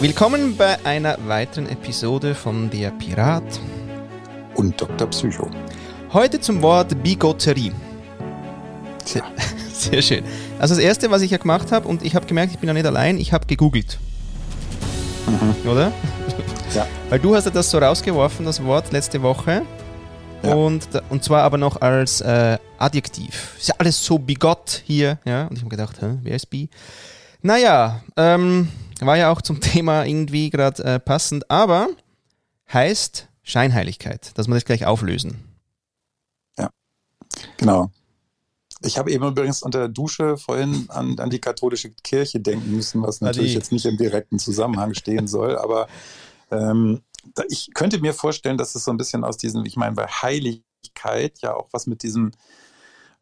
Willkommen bei einer weiteren Episode von Der Pirat und Dr. Psycho. Heute zum Wort Bigotterie. Sehr, sehr schön. Also das erste, was ich ja gemacht habe, und ich habe gemerkt, ich bin ja nicht allein, ich habe gegoogelt. Mhm. Oder? Ja. Weil du hast ja das so rausgeworfen, das Wort letzte Woche. Ja. Und, und zwar aber noch als äh, Adjektiv. Ist ja alles so bigott hier, ja. Und ich habe gedacht, hä, wer ist bi? Naja, ähm, war ja auch zum Thema irgendwie gerade äh, passend, aber heißt Scheinheiligkeit, dass wir das gleich auflösen. Ja, genau. Ich habe eben übrigens unter der Dusche vorhin an, an die katholische Kirche denken müssen, was natürlich Adi. jetzt nicht im direkten Zusammenhang stehen soll, aber ähm, ich könnte mir vorstellen, dass es so ein bisschen aus diesem, ich meine, bei Heiligkeit ja auch was mit diesem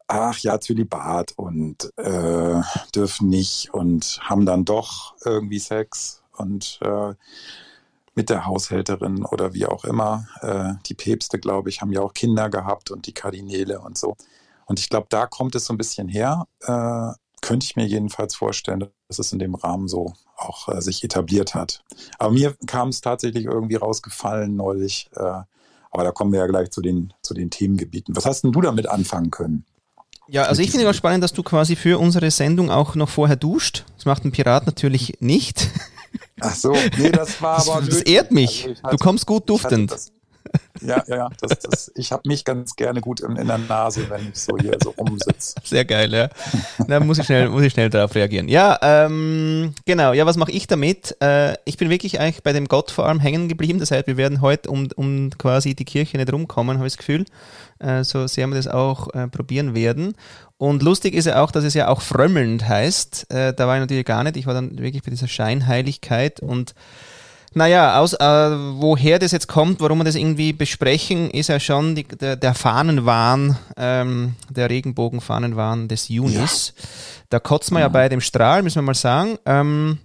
ach ja, Zölibat und äh, dürfen nicht und haben dann doch irgendwie Sex und äh, mit der Haushälterin oder wie auch immer. Äh, die Päpste, glaube ich, haben ja auch Kinder gehabt und die Kardinäle und so. Und ich glaube, da kommt es so ein bisschen her. Äh, könnte ich mir jedenfalls vorstellen, dass es in dem Rahmen so auch äh, sich etabliert hat. Aber mir kam es tatsächlich irgendwie rausgefallen neulich. Äh, aber da kommen wir ja gleich zu den, zu den Themengebieten. Was hast denn du damit anfangen können? Ja, also ich finde immer spannend, dass du quasi für unsere Sendung auch noch vorher duscht. Das macht ein Pirat natürlich nicht. Ach so, nee, das war das, aber. Das ehrt mich. Also hatte, du kommst gut duftend. Das, ja, ja, ja. Das, das, ich habe mich ganz gerne gut in, in, der Nase, wenn ich so hier so rumsitze. Sehr geil, ja. Da muss ich schnell, muss ich schnell darauf reagieren. Ja, ähm, genau. Ja, was mache ich damit? Äh, ich bin wirklich eigentlich bei dem Gott vor allem hängen geblieben. Das heißt, wir werden heute um, um quasi die Kirche nicht rumkommen, habe ich das Gefühl. Äh, so sehr wir das auch äh, probieren werden. Und lustig ist ja auch, dass es ja auch frömmelnd heißt. Äh, da war ich natürlich gar nicht. Ich war dann wirklich bei dieser Scheinheiligkeit und naja, aus, äh, woher das jetzt kommt, warum wir das irgendwie besprechen, ist ja schon die, der, der Fahnenwahn, ähm, der Regenbogenfahnenwahn des Junis. Ja. Da kotzt man ja. ja bei dem Strahl, müssen wir mal sagen. Ähm,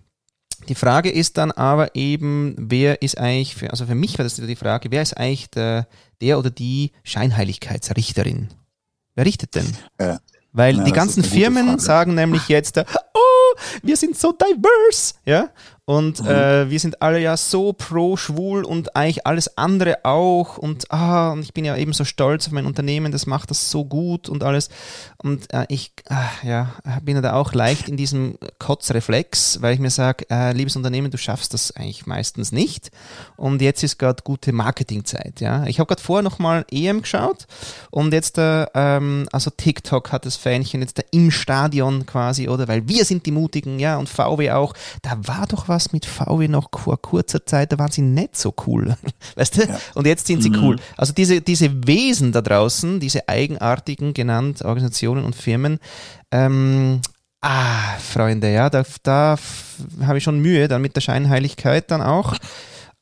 die Frage ist dann aber eben, wer ist eigentlich, für, also für mich war das die Frage, wer ist eigentlich der, der oder die Scheinheiligkeitsrichterin? Wer richtet denn? Ja. Weil ja, die ganzen Firmen sagen nämlich jetzt, oh, wir sind so diverse, ja, und mhm. äh, wir sind alle ja so pro schwul und eigentlich alles andere auch. Und, ah, und ich bin ja eben so stolz auf mein Unternehmen, das macht das so gut und alles. Und äh, ich äh, ja, bin ja da auch leicht in diesem Kotzreflex, weil ich mir sage, äh, liebes Unternehmen, du schaffst das eigentlich meistens nicht. Und jetzt ist gerade gute Marketingzeit. Ja? Ich habe gerade vorher nochmal EM geschaut und jetzt, äh, ähm, also TikTok hat das Fähnchen jetzt da im Stadion quasi, oder? Weil wir sind die Mutigen, ja, und VW auch. Da war doch was was mit VW noch vor kurzer Zeit, da waren sie nicht so cool. Weißt du? Ja. Und jetzt sind sie mhm. cool. Also diese, diese Wesen da draußen, diese eigenartigen genannt Organisationen und Firmen, ähm, ah, Freunde, ja, da, da habe ich schon Mühe dann mit der Scheinheiligkeit dann auch.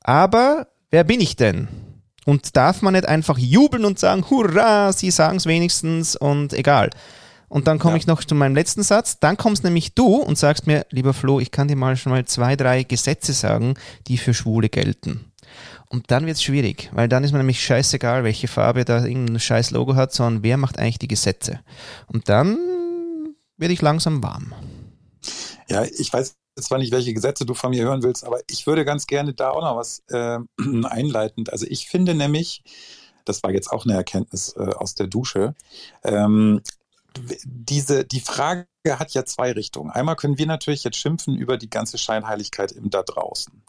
Aber wer bin ich denn? Und darf man nicht einfach jubeln und sagen, hurra, sie sagen es wenigstens und egal. Und dann komme ja. ich noch zu meinem letzten Satz. Dann kommst nämlich du und sagst mir, lieber Flo, ich kann dir mal schon mal zwei, drei Gesetze sagen, die für Schwule gelten. Und dann wird es schwierig, weil dann ist mir nämlich scheißegal, welche Farbe da irgendein scheiß Logo hat, sondern wer macht eigentlich die Gesetze. Und dann werde ich langsam warm. Ja, ich weiß zwar nicht, welche Gesetze du von mir hören willst, aber ich würde ganz gerne da auch noch was äh, einleitend. Also ich finde nämlich, das war jetzt auch eine Erkenntnis äh, aus der Dusche, ähm, diese, die Frage hat ja zwei Richtungen. Einmal können wir natürlich jetzt schimpfen über die ganze Scheinheiligkeit im da draußen.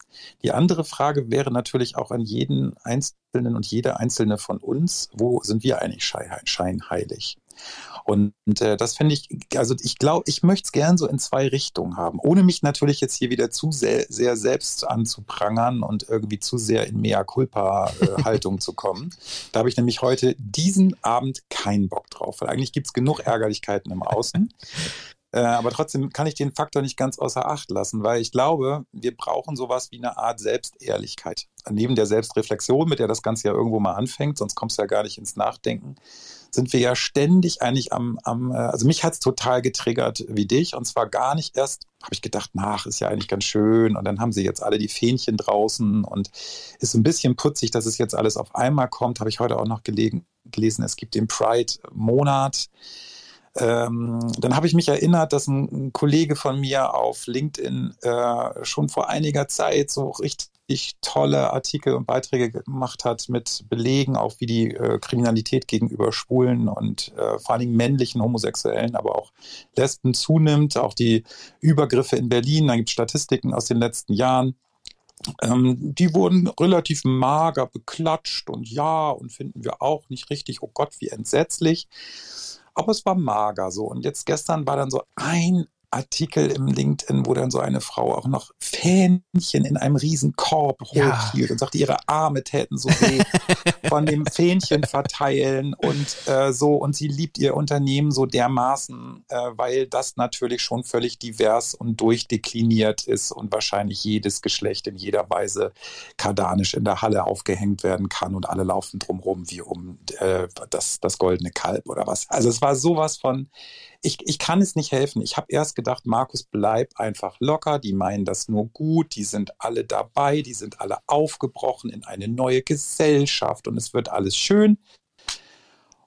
Die andere Frage wäre natürlich auch an jeden Einzelnen und jede Einzelne von uns, wo sind wir eigentlich scheinheilig? Und äh, das finde ich, also ich glaube, ich möchte es gern so in zwei Richtungen haben, ohne mich natürlich jetzt hier wieder zu sehr, sehr selbst anzuprangern und irgendwie zu sehr in mea culpa äh, Haltung zu kommen. Da habe ich nämlich heute diesen Abend keinen Bock drauf, weil eigentlich gibt es genug Ärgerlichkeiten im Außen. Äh, aber trotzdem kann ich den Faktor nicht ganz außer Acht lassen, weil ich glaube, wir brauchen sowas wie eine Art Selbstehrlichkeit. Neben der Selbstreflexion, mit der das Ganze ja irgendwo mal anfängt, sonst kommst du ja gar nicht ins Nachdenken, sind wir ja ständig eigentlich am, am äh, also mich hat es total getriggert wie dich. Und zwar gar nicht erst, habe ich gedacht, nach, ist ja eigentlich ganz schön. Und dann haben sie jetzt alle die Fähnchen draußen. Und ist ein bisschen putzig, dass es jetzt alles auf einmal kommt, habe ich heute auch noch gelegen, gelesen, es gibt den Pride-Monat. Ähm, dann habe ich mich erinnert, dass ein, ein, Kollege von mir auf LinkedIn äh, schon vor einiger Zeit so richtig tolle Artikel und Beiträge gemacht hat mit Belegen, auch wie die äh, Kriminalität gegenüber Schwulen und äh, vor allen Dingen männlichen Homosexuellen, aber auch Lesben zunimmt, auch die Übergriffe in Berlin. Da gibt es Statistiken aus den letzten Jahren. Ähm, die wurden relativ mager beklatscht und ja, und finden wir auch nicht richtig, oh Gott, wie entsetzlich. Aber es war mager so. Und jetzt gestern war dann so ein Artikel im LinkedIn, wo dann so eine Frau auch noch Fähnchen in einem riesen Korb hochhielt ja. und sagte, ihre Arme täten so weh von dem Fähnchen verteilen und äh, so. Und sie liebt ihr Unternehmen so dermaßen, äh, weil das natürlich schon völlig divers und durchdekliniert ist und wahrscheinlich jedes Geschlecht in jeder Weise kardanisch in der Halle aufgehängt werden kann und alle laufen drumherum wie um äh, das, das goldene Kalb oder was. Also es war sowas von ich, ich kann es nicht helfen. Ich habe erst gedacht, Markus, bleib einfach locker. Die meinen das nur gut. Die sind alle dabei. Die sind alle aufgebrochen in eine neue Gesellschaft und es wird alles schön.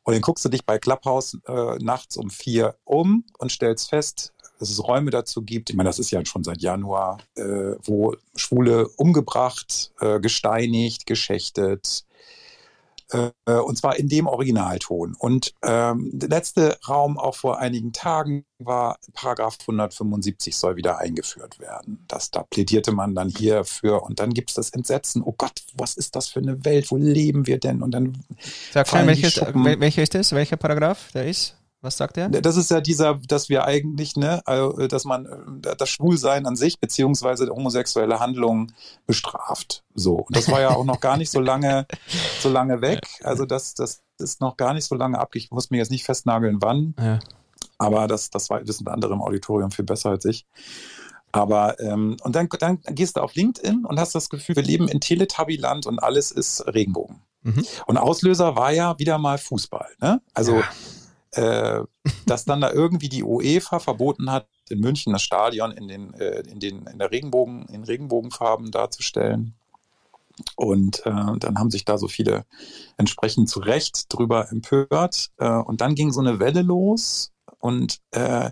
Und dann guckst du dich bei Clubhouse äh, nachts um vier um und stellst fest, dass es Räume dazu gibt. Ich meine, das ist ja schon seit Januar, äh, wo Schwule umgebracht, äh, gesteinigt, geschächtet, äh, und zwar in dem Originalton. Und ähm, der letzte Raum auch vor einigen Tagen war Paragraph 175 soll wieder eingeführt werden. Das, da plädierte man dann hier für und dann gibt es das Entsetzen, oh Gott, was ist das für eine Welt, wo leben wir denn? Und dann Sag schon, welches, welcher ist das? Welcher Paragraph der ist? Was sagt er? Das ist ja dieser, dass wir eigentlich, ne, also, dass man äh, das Schwulsein an sich beziehungsweise homosexuelle Handlungen bestraft. So. Und das war ja auch noch gar nicht so lange, so lange weg. Also das, das ist noch gar nicht so lange ab. Ich muss mir jetzt nicht festnageln, wann. Ja. Aber das, das wissen andere im Auditorium viel besser als ich. Aber ähm, und dann, dann gehst du auf LinkedIn und hast das Gefühl, wir leben in Teletubbyland und alles ist Regenbogen. Mhm. Und Auslöser war ja wieder mal Fußball. Ne? Also ja äh, dass dann da irgendwie die UEFA verboten hat, in München das Stadion in den, äh, in den in der Regenbogen, in Regenbogenfarben darzustellen. Und äh, dann haben sich da so viele entsprechend zu Recht drüber empört. Äh, und dann ging so eine Welle los. Und äh,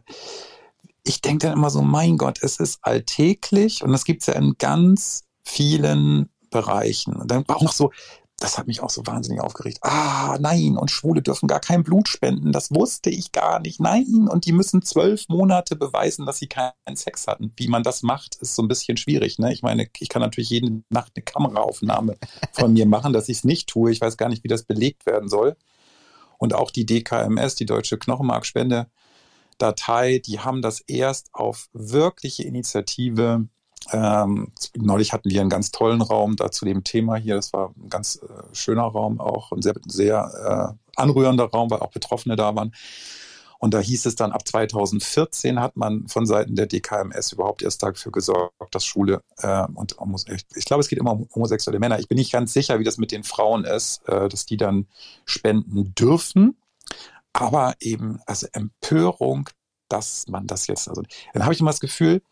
ich denke dann immer so, mein Gott, es ist alltäglich und das gibt es ja in ganz vielen Bereichen. Und dann auch noch so das hat mich auch so wahnsinnig aufgeregt. Ah, nein, und Schwule dürfen gar kein Blut spenden. Das wusste ich gar nicht. Nein, und die müssen zwölf Monate beweisen, dass sie keinen Sex hatten. Wie man das macht, ist so ein bisschen schwierig. Ne? Ich meine, ich kann natürlich jede Nacht eine Kameraaufnahme von mir machen, dass ich es nicht tue. Ich weiß gar nicht, wie das belegt werden soll. Und auch die DKMS, die Deutsche Knochenmarkspende, Datei, die haben das erst auf wirkliche Initiative ähm, neulich hatten wir einen ganz tollen Raum da zu dem Thema hier. Das war ein ganz äh, schöner Raum auch, ein sehr, sehr äh, anrührender Raum, weil auch Betroffene da waren. Und da hieß es dann, ab 2014 hat man von Seiten der DKMS überhaupt erst dafür gesorgt, dass Schule äh, und ich, ich glaube, es geht immer um homosexuelle Männer. Ich bin nicht ganz sicher, wie das mit den Frauen ist, äh, dass die dann spenden dürfen. Aber eben, also Empörung, dass man das jetzt, also dann habe ich immer das Gefühl,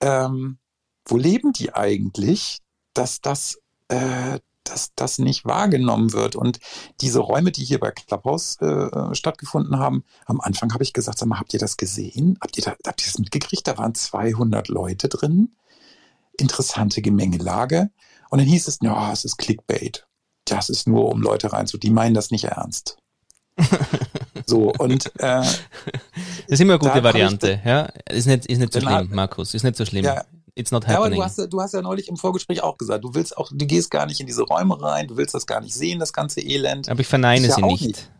ähm, wo leben die eigentlich, dass das, äh, dass das nicht wahrgenommen wird. Und diese Räume, die hier bei Clubhouse äh, stattgefunden haben, am Anfang habe ich gesagt, sag mal, habt ihr das gesehen? Habt ihr, da, habt ihr das mitgekriegt? Da waren 200 Leute drin. Interessante Gemengelage. Und dann hieß es, ja, es ist Clickbait. Das ist nur, um Leute reinzu. Die meinen das nicht ernst. so, und äh, das ist immer eine gute Variante, ja. Ist nicht, ist nicht so schlimm, Markus. Ist nicht so schlimm. Ja, It's not happening. Ja, aber du hast, du hast ja neulich im Vorgespräch auch gesagt, du willst auch, du gehst gar nicht in diese Räume rein, du willst das gar nicht sehen, das ganze Elend. Aber ich verneine sie ja nicht. nicht.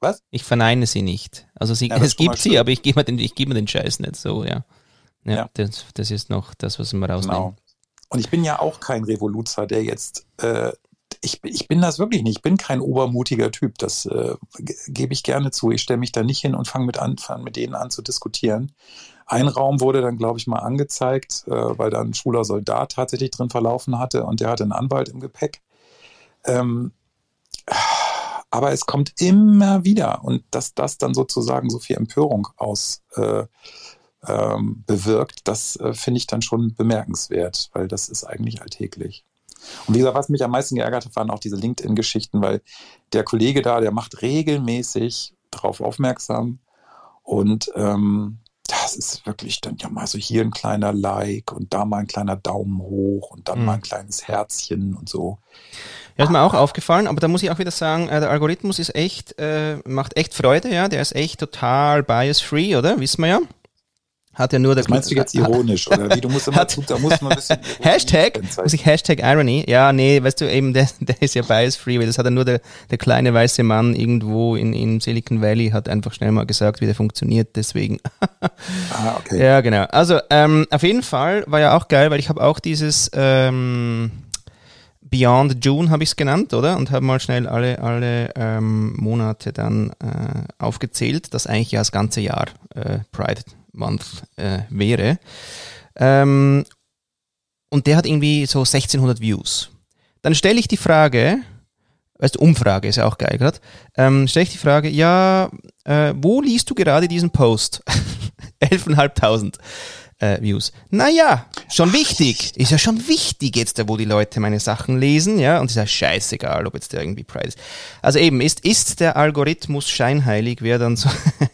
Was? Ich verneine sie nicht. Also sie, ja, es gibt sie, aber ich gebe mir, den, ich geb mir den Scheiß nicht so, ja. Ja, ja. Das, das, ist noch das, was wir rausnehmen. Genau. Und ich bin ja auch kein Revoluzer, der jetzt, äh, ich, ich bin das wirklich nicht. Ich bin kein obermutiger Typ. Das äh, gebe ich gerne zu. Ich stelle mich da nicht hin und fange mit, an, fang mit denen an zu diskutieren. Ein Raum wurde dann, glaube ich, mal angezeigt, äh, weil da ein schwuler Soldat tatsächlich drin verlaufen hatte und der hatte einen Anwalt im Gepäck. Ähm, aber es kommt immer wieder und dass das dann sozusagen so viel Empörung aus äh, ähm, bewirkt, das äh, finde ich dann schon bemerkenswert, weil das ist eigentlich alltäglich. Und wie gesagt, was mich am meisten geärgert hat, waren auch diese LinkedIn-Geschichten, weil der Kollege da, der macht regelmäßig darauf aufmerksam Und ähm, das ist wirklich dann ja mal so hier ein kleiner Like und da mal ein kleiner Daumen hoch und dann mhm. mal ein kleines Herzchen und so. Ja, ist mir auch aufgefallen, aber da muss ich auch wieder sagen, äh, der Algorithmus ist echt, äh, macht echt Freude, ja, der ist echt total bias-free, oder? Wissen wir ja. Hat ja nur das meinst du jetzt ironisch, oder wie? Du musst immer, hat, da muss man ein bisschen Hashtag, muss ich Hashtag Irony? Ja, nee, weißt du, eben, der, der ist ja bias-free, weil das hat ja nur der, der kleine weiße Mann irgendwo in, in Silicon Valley hat einfach schnell mal gesagt, wie der funktioniert, deswegen. ah, okay. Ja, genau. Also, ähm, auf jeden Fall war ja auch geil, weil ich habe auch dieses, ähm, Beyond June habe ich es genannt, oder? Und habe mal schnell alle, alle ähm, Monate dann äh, aufgezählt, dass eigentlich ja das ganze Jahr äh, Pride Month äh, wäre. Ähm, und der hat irgendwie so 1600 Views. Dann stelle ich die Frage, weißt du, Umfrage ist ja auch geil gerade, ähm, stelle ich die Frage, ja, äh, wo liest du gerade diesen Post? 11.500 äh, Views. Naja, schon wichtig. Ist ja schon wichtig jetzt, wo die Leute meine Sachen lesen, ja, und ist ja scheißegal, ob jetzt der irgendwie Pride ist. Also eben, ist, ist der Algorithmus scheinheilig, wäre dann so,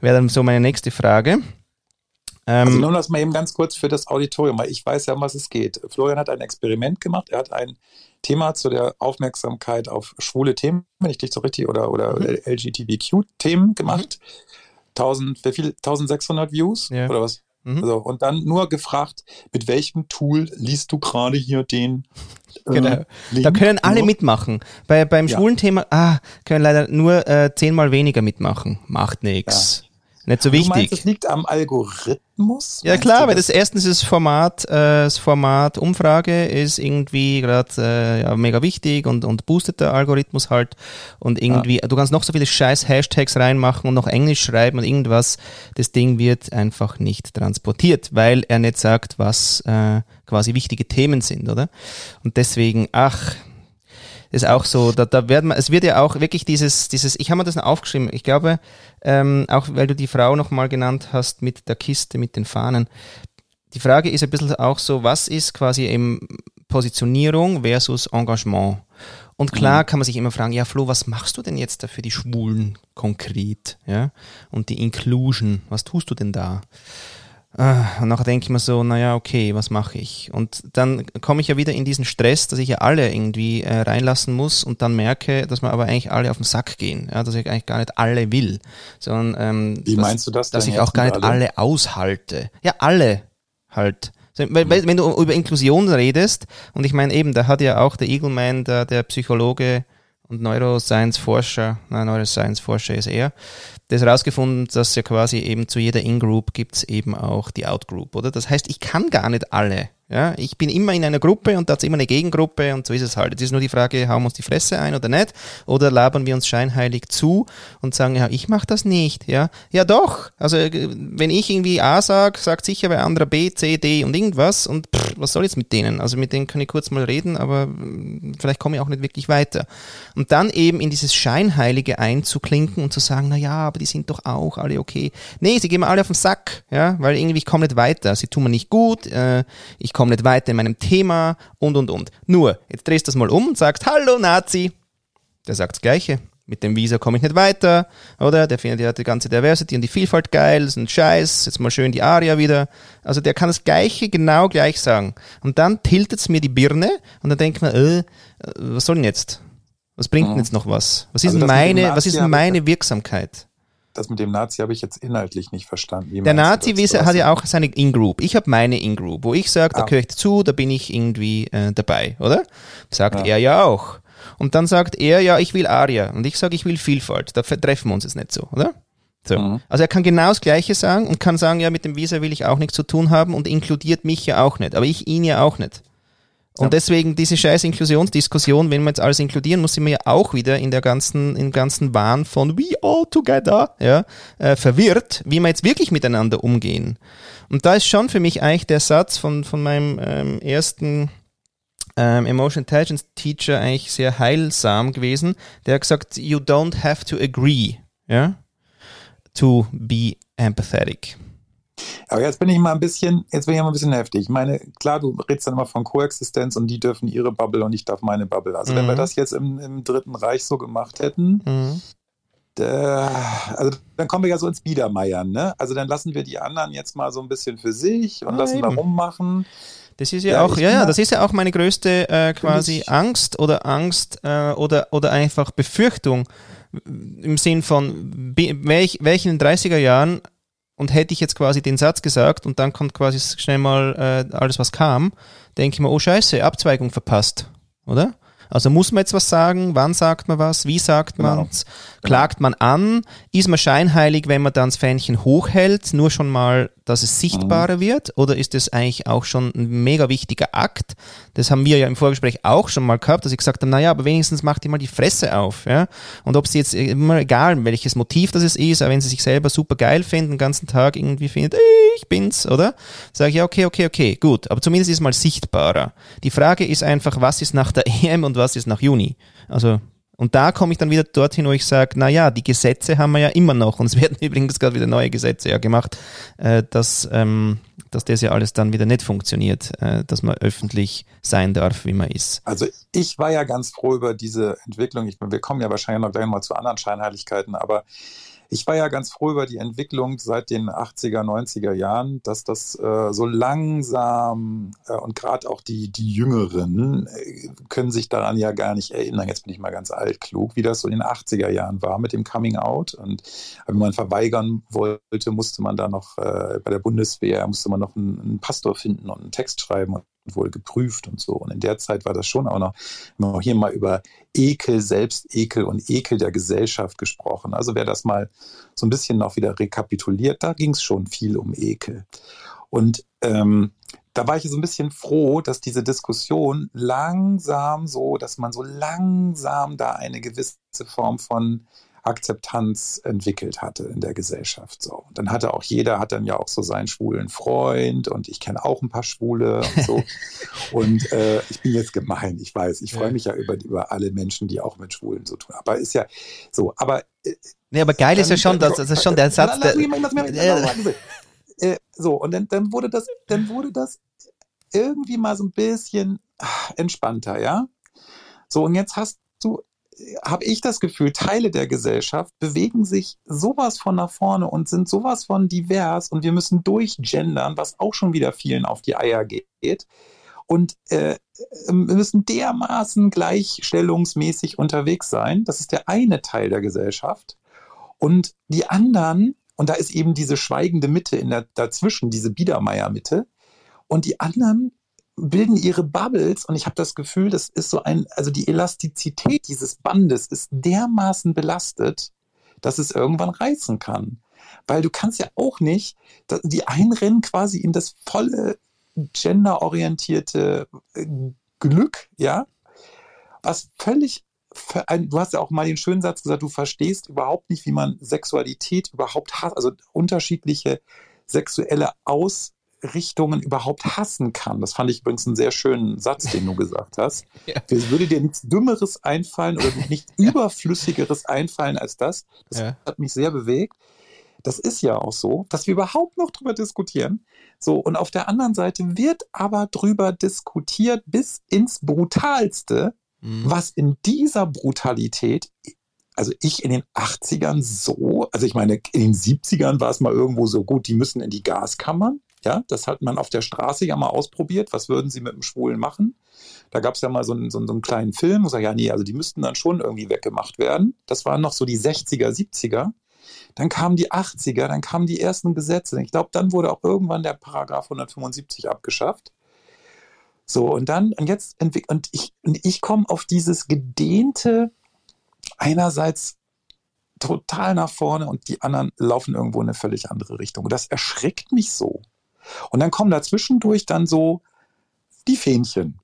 wäre dann so meine nächste Frage. Ähm, also nur das mal eben ganz kurz für das Auditorium, weil ich weiß ja, um was es geht. Florian hat ein Experiment gemacht, er hat ein Thema zu der Aufmerksamkeit auf schwule Themen, wenn ich dich so richtig, oder, oder mhm. LGBTQ-Themen gemacht. Mhm. 1000, wie viel? 1600 Views? Ja. Oder was? Mhm. So, und dann nur gefragt, mit welchem Tool liest du gerade hier den? Äh, genau. Link? Da können alle mitmachen. Bei, beim ja. schwulen Thema, ah, können leider nur äh, zehnmal weniger mitmachen. Macht nichts. Nicht so wichtig. Du meinst, es liegt am Algorithmus? Ja klar, weil das erstens ist das Format, äh, das Format Umfrage ist irgendwie gerade äh, ja, mega wichtig und, und boostet der Algorithmus halt und irgendwie, ja. du kannst noch so viele scheiß Hashtags reinmachen und noch Englisch schreiben und irgendwas, das Ding wird einfach nicht transportiert, weil er nicht sagt, was äh, quasi wichtige Themen sind, oder? Und deswegen, ach, ist auch so, da, da werden es wird ja auch wirklich dieses, dieses, ich habe mir das noch aufgeschrieben, ich glaube, ähm, auch weil du die Frau nochmal genannt hast mit der Kiste, mit den Fahnen. Die Frage ist ein bisschen auch so, was ist quasi eben Positionierung versus Engagement? Und klar mhm. kann man sich immer fragen, ja Flo, was machst du denn jetzt da für die Schwulen konkret? Ja? Und die Inclusion, was tust du denn da? Ah, und nachher denke ich mir so, naja, okay, was mache ich? Und dann komme ich ja wieder in diesen Stress, dass ich ja alle irgendwie äh, reinlassen muss und dann merke, dass wir aber eigentlich alle auf den Sack gehen, ja, dass ich eigentlich gar nicht alle will, sondern ähm, Wie dass, meinst du das? Dass ich auch gar nicht alle? alle aushalte. Ja, alle halt. Weil, weil, wenn du über Inklusion redest, und ich meine eben, da hat ja auch der Eagleman, der, der Psychologe und Neuroscience-Forscher, nein, Neuroscience-Forscher ist er, das herausgefunden, dass ja quasi eben zu jeder In-Group gibt es eben auch die Out-Group, oder? Das heißt, ich kann gar nicht alle ja, ich bin immer in einer Gruppe und da hat immer eine Gegengruppe und so ist es halt. Es ist nur die Frage, hauen wir uns die Fresse ein oder nicht? Oder labern wir uns scheinheilig zu und sagen, ja, ich mache das nicht, ja? Ja doch. Also wenn ich irgendwie A sage, sagt sicher bei anderer B, C, D und irgendwas und pff, was soll jetzt mit denen? Also mit denen kann ich kurz mal reden, aber hm, vielleicht komme ich auch nicht wirklich weiter. Und dann eben in dieses Scheinheilige einzuklinken und zu sagen, na ja, aber die sind doch auch alle okay. Nee, sie gehen mir alle auf den Sack, ja, weil irgendwie ich komme nicht weiter. Sie tun mir nicht gut, äh, ich komme nicht weiter in meinem Thema und und und. Nur, jetzt drehst du das mal um und sagst, hallo Nazi. Der sagt das Gleiche. Mit dem Visa komme ich nicht weiter, oder? Der findet ja die ganze Diversity und die Vielfalt geil, das ist ein Scheiß, jetzt mal schön die Aria wieder. Also der kann das Gleiche genau gleich sagen. Und dann tiltet es mir die Birne und dann denkt man, äh, was soll denn jetzt? Was bringt denn jetzt noch was? Was ist also meine, was ist denn meine Wirksamkeit? Das mit dem Nazi habe ich jetzt inhaltlich nicht verstanden. Wie der Nazi hat ja auch seine In-Group. Ich habe meine In-Group, wo ich sage, da ah. gehöre ich dazu, da bin ich irgendwie äh, dabei, oder? Sagt ja. er ja auch. Und dann sagt er, ja, ich will Aria. Und ich sage, ich will Vielfalt. Da treffen wir uns jetzt nicht so, oder? So. Mhm. Also er kann genau das Gleiche sagen und kann sagen, ja, mit dem Visa will ich auch nichts zu tun haben und inkludiert mich ja auch nicht. Aber ich ihn ja auch nicht. Und deswegen diese scheiß Inklusionsdiskussion, wenn man jetzt alles inkludieren muss, sind wir ja auch wieder in der ganzen, im ganzen Wahn von we all together, ja, äh, verwirrt, wie wir jetzt wirklich miteinander umgehen. Und da ist schon für mich eigentlich der Satz von, von meinem ähm, ersten ähm, Emotion Intelligence Teacher eigentlich sehr heilsam gewesen. Der hat gesagt, you don't have to agree, ja, to be empathetic. Aber jetzt bin ich mal ein bisschen, jetzt bin ich mal ein bisschen heftig. Ich meine, klar, du redest dann immer von Koexistenz und die dürfen ihre Bubble und ich darf meine Bubble. Also mhm. wenn wir mhm. das jetzt im, im Dritten Reich so gemacht hätten, mhm. also dann kommen wir ja so ins Biedermeiern, ne? Also dann lassen wir die anderen jetzt mal so ein bisschen für sich und ah, lassen eben. da rummachen. Das ist ja, ja auch, ja, ja, das ist ja auch meine größte äh, quasi Angst oder Angst äh, oder, oder einfach Befürchtung im Sinn von, in den 30er Jahren und hätte ich jetzt quasi den Satz gesagt und dann kommt quasi schnell mal äh, alles, was kam, denke ich mir, oh scheiße, Abzweigung verpasst, oder? Also muss man jetzt was sagen? Wann sagt man was? Wie sagt genau. man es? Klagt man an? Ist man scheinheilig, wenn man dann das Fähnchen hochhält? Nur schon mal dass es sichtbarer mhm. wird? Oder ist das eigentlich auch schon ein mega wichtiger Akt? Das haben wir ja im Vorgespräch auch schon mal gehabt, dass ich gesagt habe, naja, aber wenigstens macht ihr mal die Fresse auf. Ja? Und ob sie jetzt immer egal, welches Motiv das ist, aber wenn sie sich selber super geil finden, den ganzen Tag irgendwie findet, ich bin's, oder? Sage ich, ja, okay, okay, okay, gut. Aber zumindest ist es mal sichtbarer. Die Frage ist einfach, was ist nach der EM und was ist nach Juni? Also und da komme ich dann wieder dorthin, wo ich sage, na ja, die Gesetze haben wir ja immer noch. Und es werden übrigens gerade wieder neue Gesetze ja gemacht, äh, dass, ähm, dass das ja alles dann wieder nicht funktioniert, äh, dass man öffentlich sein darf, wie man ist. Also ich war ja ganz froh über diese Entwicklung. Ich, wir kommen ja wahrscheinlich noch gleich mal zu anderen Scheinheiligkeiten, aber ich war ja ganz froh über die Entwicklung seit den 80er, 90er Jahren, dass das äh, so langsam äh, und gerade auch die, die Jüngeren äh, können sich daran ja gar nicht erinnern. Jetzt bin ich mal ganz altklug, wie das so in den 80er Jahren war mit dem Coming Out. Und wenn man verweigern wollte, musste man da noch äh, bei der Bundeswehr, musste man noch einen, einen Pastor finden und einen Text schreiben wohl geprüft und so. Und in der Zeit war das schon auch noch, wir haben hier mal über Ekel, Selbstekel und Ekel der Gesellschaft gesprochen. Also wer das mal so ein bisschen noch wieder rekapituliert, da ging es schon viel um Ekel. Und ähm, da war ich so ein bisschen froh, dass diese Diskussion langsam so, dass man so langsam da eine gewisse Form von Akzeptanz entwickelt hatte in der Gesellschaft. So. Und dann hatte auch jeder, hat dann ja auch so seinen schwulen Freund und ich kenne auch ein paar Schwule und so. und äh, ich bin jetzt gemein, ich weiß, ich freue mich ja über, über alle Menschen, die auch mit Schwulen so tun. Aber ist ja so, aber. Äh, nee, aber geil ist ja schon, das, das ist schon der Satz. Der, äh, so, und dann, dann wurde das, dann wurde das irgendwie mal so ein bisschen entspannter, ja. So, und jetzt hast du habe ich das Gefühl, Teile der Gesellschaft bewegen sich sowas von nach vorne und sind sowas von divers und wir müssen durchgendern, was auch schon wieder vielen auf die Eier geht. Und äh, wir müssen dermaßen gleichstellungsmäßig unterwegs sein. Das ist der eine Teil der Gesellschaft. Und die anderen, und da ist eben diese schweigende Mitte in der, dazwischen, diese Biedermeier-Mitte. Und die anderen bilden ihre Bubbles und ich habe das Gefühl, das ist so ein, also die Elastizität dieses Bandes ist dermaßen belastet, dass es irgendwann reißen kann. Weil du kannst ja auch nicht, die einrennen quasi in das volle genderorientierte äh, Glück, ja, was völlig, du hast ja auch mal den schönen Satz gesagt, du verstehst überhaupt nicht, wie man Sexualität überhaupt hat, also unterschiedliche sexuelle Aus Richtungen überhaupt hassen kann. Das fand ich übrigens einen sehr schönen Satz, den du gesagt hast. ja. Es würde dir nichts Dümmeres einfallen oder nichts ja. Überflüssigeres einfallen als das. Das ja. hat mich sehr bewegt. Das ist ja auch so, dass wir überhaupt noch drüber diskutieren. So, und auf der anderen Seite wird aber drüber diskutiert bis ins Brutalste, mhm. was in dieser Brutalität also ich in den 80ern so, also ich meine, in den 70ern war es mal irgendwo so gut, die müssen in die Gaskammern. Ja, das hat man auf der Straße ja mal ausprobiert. Was würden sie mit dem Schwulen machen? Da gab es ja mal so einen, so, einen, kleinen Film, wo ich ja, nee, also die müssten dann schon irgendwie weggemacht werden. Das waren noch so die 60er, 70er. Dann kamen die 80er, dann kamen die ersten Gesetze. Ich glaube, dann wurde auch irgendwann der Paragraph 175 abgeschafft. So, und dann, und jetzt entwickelt, und ich, und ich komme auf dieses gedehnte, einerseits total nach vorne und die anderen laufen irgendwo in eine völlig andere Richtung. Das erschreckt mich so. Und dann kommen dazwischendurch dann so die Fähnchen.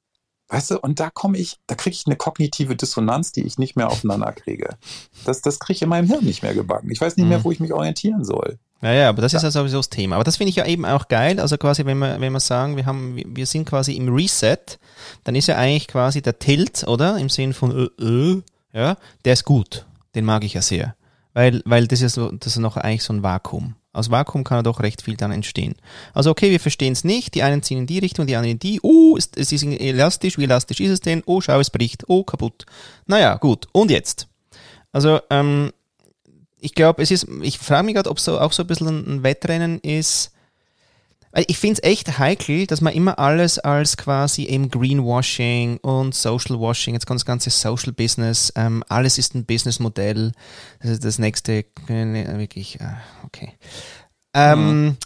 Weißt du, und da komme ich, da kriege ich eine kognitive Dissonanz, die ich nicht mehr aufeinander kriege. Das, das kriege ich in meinem Hirn nicht mehr gebacken. Ich weiß nicht mehr, mhm. wo ich mich orientieren soll. Ja, ja, aber das ist ja sowieso das Thema. Aber das finde ich ja eben auch geil. Also quasi, wenn wir, wenn wir sagen, wir haben, wir sind quasi im Reset, dann ist ja eigentlich quasi der Tilt, oder? Im Sinn von, äh, äh, ja, der ist gut. Den mag ich ja sehr. Weil, weil das ist so, das ist noch eigentlich so ein Vakuum. Aus Vakuum kann doch recht viel dann entstehen. Also okay, wir verstehen es nicht. Die einen ziehen in die Richtung, die anderen in die. Oh, es, es ist elastisch. Wie elastisch ist es denn? Oh, schau, es bricht. Oh, kaputt. Naja, gut. Und jetzt? Also, ähm, ich glaube, es ist, ich frage mich gerade, ob so auch so ein bisschen ein Wettrennen ist. Ich finde es echt heikel, dass man immer alles als quasi eben Greenwashing und Social Washing, jetzt kommt das ganze Social Business, ähm, alles ist ein Businessmodell. Das ist das nächste, äh, wirklich, äh, okay. Ähm, mhm.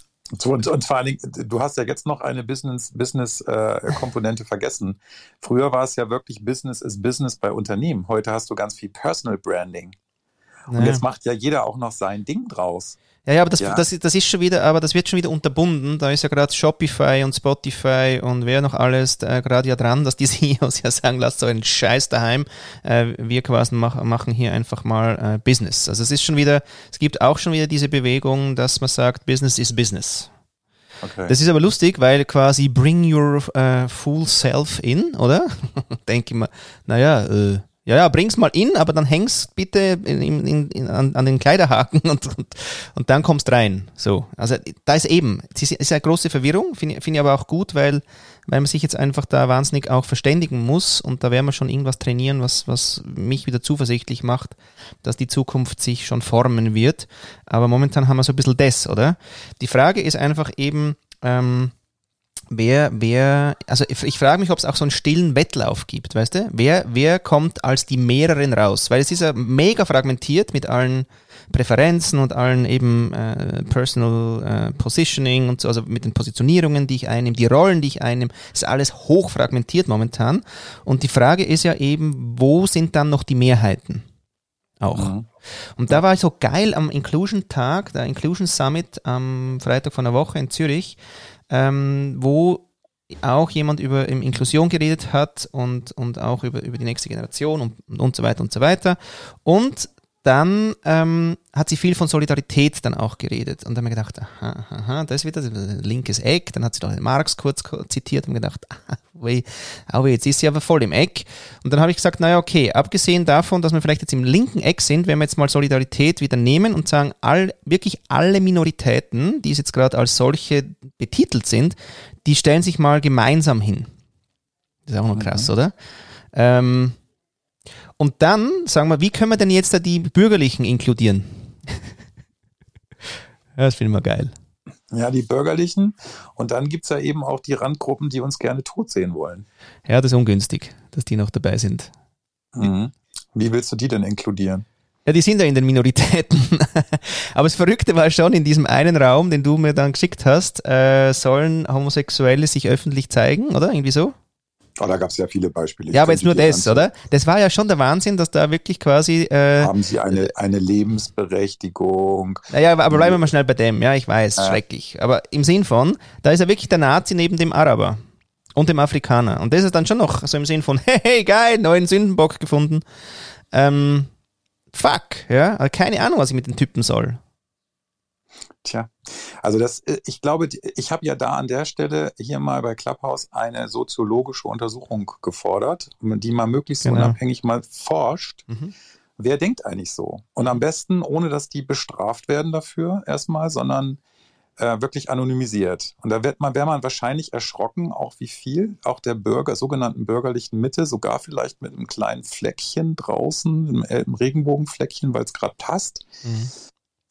Und, und, vor allen Dingen, du hast ja jetzt noch eine Business-Komponente Business, äh, vergessen. Früher war es ja wirklich Business is Business bei Unternehmen. Heute hast du ganz viel Personal Branding. Und jetzt macht ja jeder auch noch sein Ding draus. Ja, ja, aber das, ja. Das, das ist schon wieder, aber das wird schon wieder unterbunden. Da ist ja gerade Shopify und Spotify und wer noch alles gerade ja dran, dass die CEOs ja sagen, lasst so einen Scheiß daheim. Äh, wir quasi mach, machen hier einfach mal äh, Business. Also es ist schon wieder, es gibt auch schon wieder diese Bewegung, dass man sagt, Business is Business. Okay. Das ist aber lustig, weil quasi bring your uh, full self in, oder? Denke ich mal, naja, äh, ja, ja, bring's mal in, aber dann hängst bitte in, in, in, an, an, den Kleiderhaken und, und, und dann kommst rein. So. Also da ist eben, es ist, eine große Verwirrung, finde find ich aber auch gut, weil, weil man sich jetzt einfach da wahnsinnig auch verständigen muss und da werden wir schon irgendwas trainieren, was, was mich wieder zuversichtlich macht, dass die Zukunft sich schon formen wird. Aber momentan haben wir so ein bisschen das, oder? Die Frage ist einfach eben, ähm, wer, wer, also ich, frage mich, ob es auch so einen stillen Wettlauf gibt, weißt du? Wer, wer kommt als die mehreren raus? Weil es ist ja mega fragmentiert mit allen Präferenzen und allen eben äh, Personal äh, Positioning und so, also mit den Positionierungen, die ich einnehme, die Rollen, die ich einnehme, ist alles hoch fragmentiert momentan. Und die Frage ist ja eben, wo sind dann noch die Mehrheiten? Auch. Mhm. Und da war ich so geil am Inclusion Tag, der Inclusion Summit am Freitag von der Woche in Zürich ähm, wo auch jemand über Inklusion geredet hat und, und auch über, über die nächste Generation und, und so weiter und so weiter. Und dann ähm, hat sie viel von Solidarität dann auch geredet. Und dann haben wir gedacht, aha, aha, das ist wieder ein linkes Eck. Dann hat sie doch den Marx kurz zitiert und gedacht, ah, wei, oh, jetzt ist sie aber voll im Eck. Und dann habe ich gesagt, naja, okay, abgesehen davon, dass wir vielleicht jetzt im linken Eck sind, wenn wir jetzt mal Solidarität wieder nehmen und sagen, all, wirklich alle Minoritäten, die jetzt gerade als solche betitelt sind, die stellen sich mal gemeinsam hin. Das ist auch noch krass, mhm. oder? Ähm, und dann sagen wir, wie können wir denn jetzt da die Bürgerlichen inkludieren? das finde ich mal geil. Ja, die Bürgerlichen. Und dann gibt es ja eben auch die Randgruppen, die uns gerne tot sehen wollen. Ja, das ist ungünstig, dass die noch dabei sind. Mhm. Wie willst du die denn inkludieren? Ja, die sind ja in den Minoritäten. Aber das Verrückte war schon, in diesem einen Raum, den du mir dann geschickt hast, äh, sollen Homosexuelle sich öffentlich zeigen, oder? Irgendwie so? Oh, da gab es ja viele Beispiele. Ja, aber jetzt nur das, oder? Das war ja schon der Wahnsinn, dass da wirklich quasi. Äh, Haben Sie eine, eine Lebensberechtigung? Naja, aber, aber bleiben wir mal schnell bei dem. Ja, ich weiß, äh. schrecklich. Aber im Sinn von, da ist ja wirklich der Nazi neben dem Araber und dem Afrikaner. Und das ist dann schon noch so im Sinn von, hey, hey geil, neuen Sündenbock gefunden. Ähm, fuck, ja, keine Ahnung, was ich mit den Typen soll. Tja, also das, äh, ich glaube, ich habe ja da an der Stelle hier mal bei Clubhouse eine soziologische Untersuchung gefordert, die mal möglichst genau. unabhängig mal forscht. Mhm. Wer denkt eigentlich so? Und am besten, ohne dass die bestraft werden dafür erstmal, sondern äh, wirklich anonymisiert. Und da wird man, wäre man wahrscheinlich erschrocken, auch wie viel, auch der Bürger, sogenannten bürgerlichen Mitte, sogar vielleicht mit einem kleinen Fleckchen draußen, einem, einem Regenbogenfleckchen, weil es gerade passt. Mhm.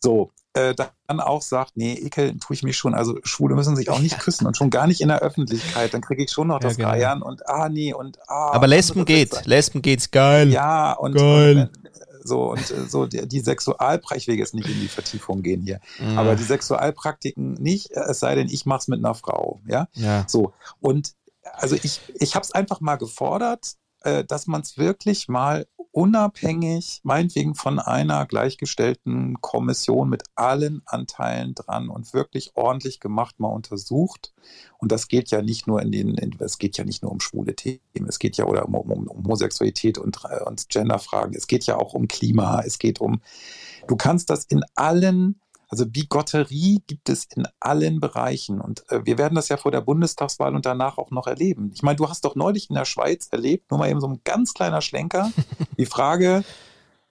So, äh, dann auch sagt, nee, ekeln tue ich mich schon. Also Schwule müssen sich auch nicht küssen und schon gar nicht in der Öffentlichkeit. Dann kriege ich schon noch ja, das genau. Reiern und ah nee und ah. Aber Lesben geht, Lesben geht's geil. Ja und, geil. und so und äh, so die, die Sexualpraktiken, ich will jetzt nicht in die Vertiefung gehen hier, mhm. aber die Sexualpraktiken nicht, es sei denn, ich mach's mit einer Frau, ja, ja. so und also ich ich habe es einfach mal gefordert, äh, dass man es wirklich mal unabhängig, meinetwegen von einer gleichgestellten Kommission mit allen Anteilen dran und wirklich ordentlich gemacht mal untersucht. Und das geht ja nicht nur in den, es geht ja nicht nur um schwule Themen, es geht ja oder um, um, um Homosexualität und, und Genderfragen, es geht ja auch um Klima, es geht um, du kannst das in allen also Bigotterie gibt es in allen Bereichen. Und äh, wir werden das ja vor der Bundestagswahl und danach auch noch erleben. Ich meine, du hast doch neulich in der Schweiz erlebt, nur mal eben so ein ganz kleiner Schlenker, die Frage,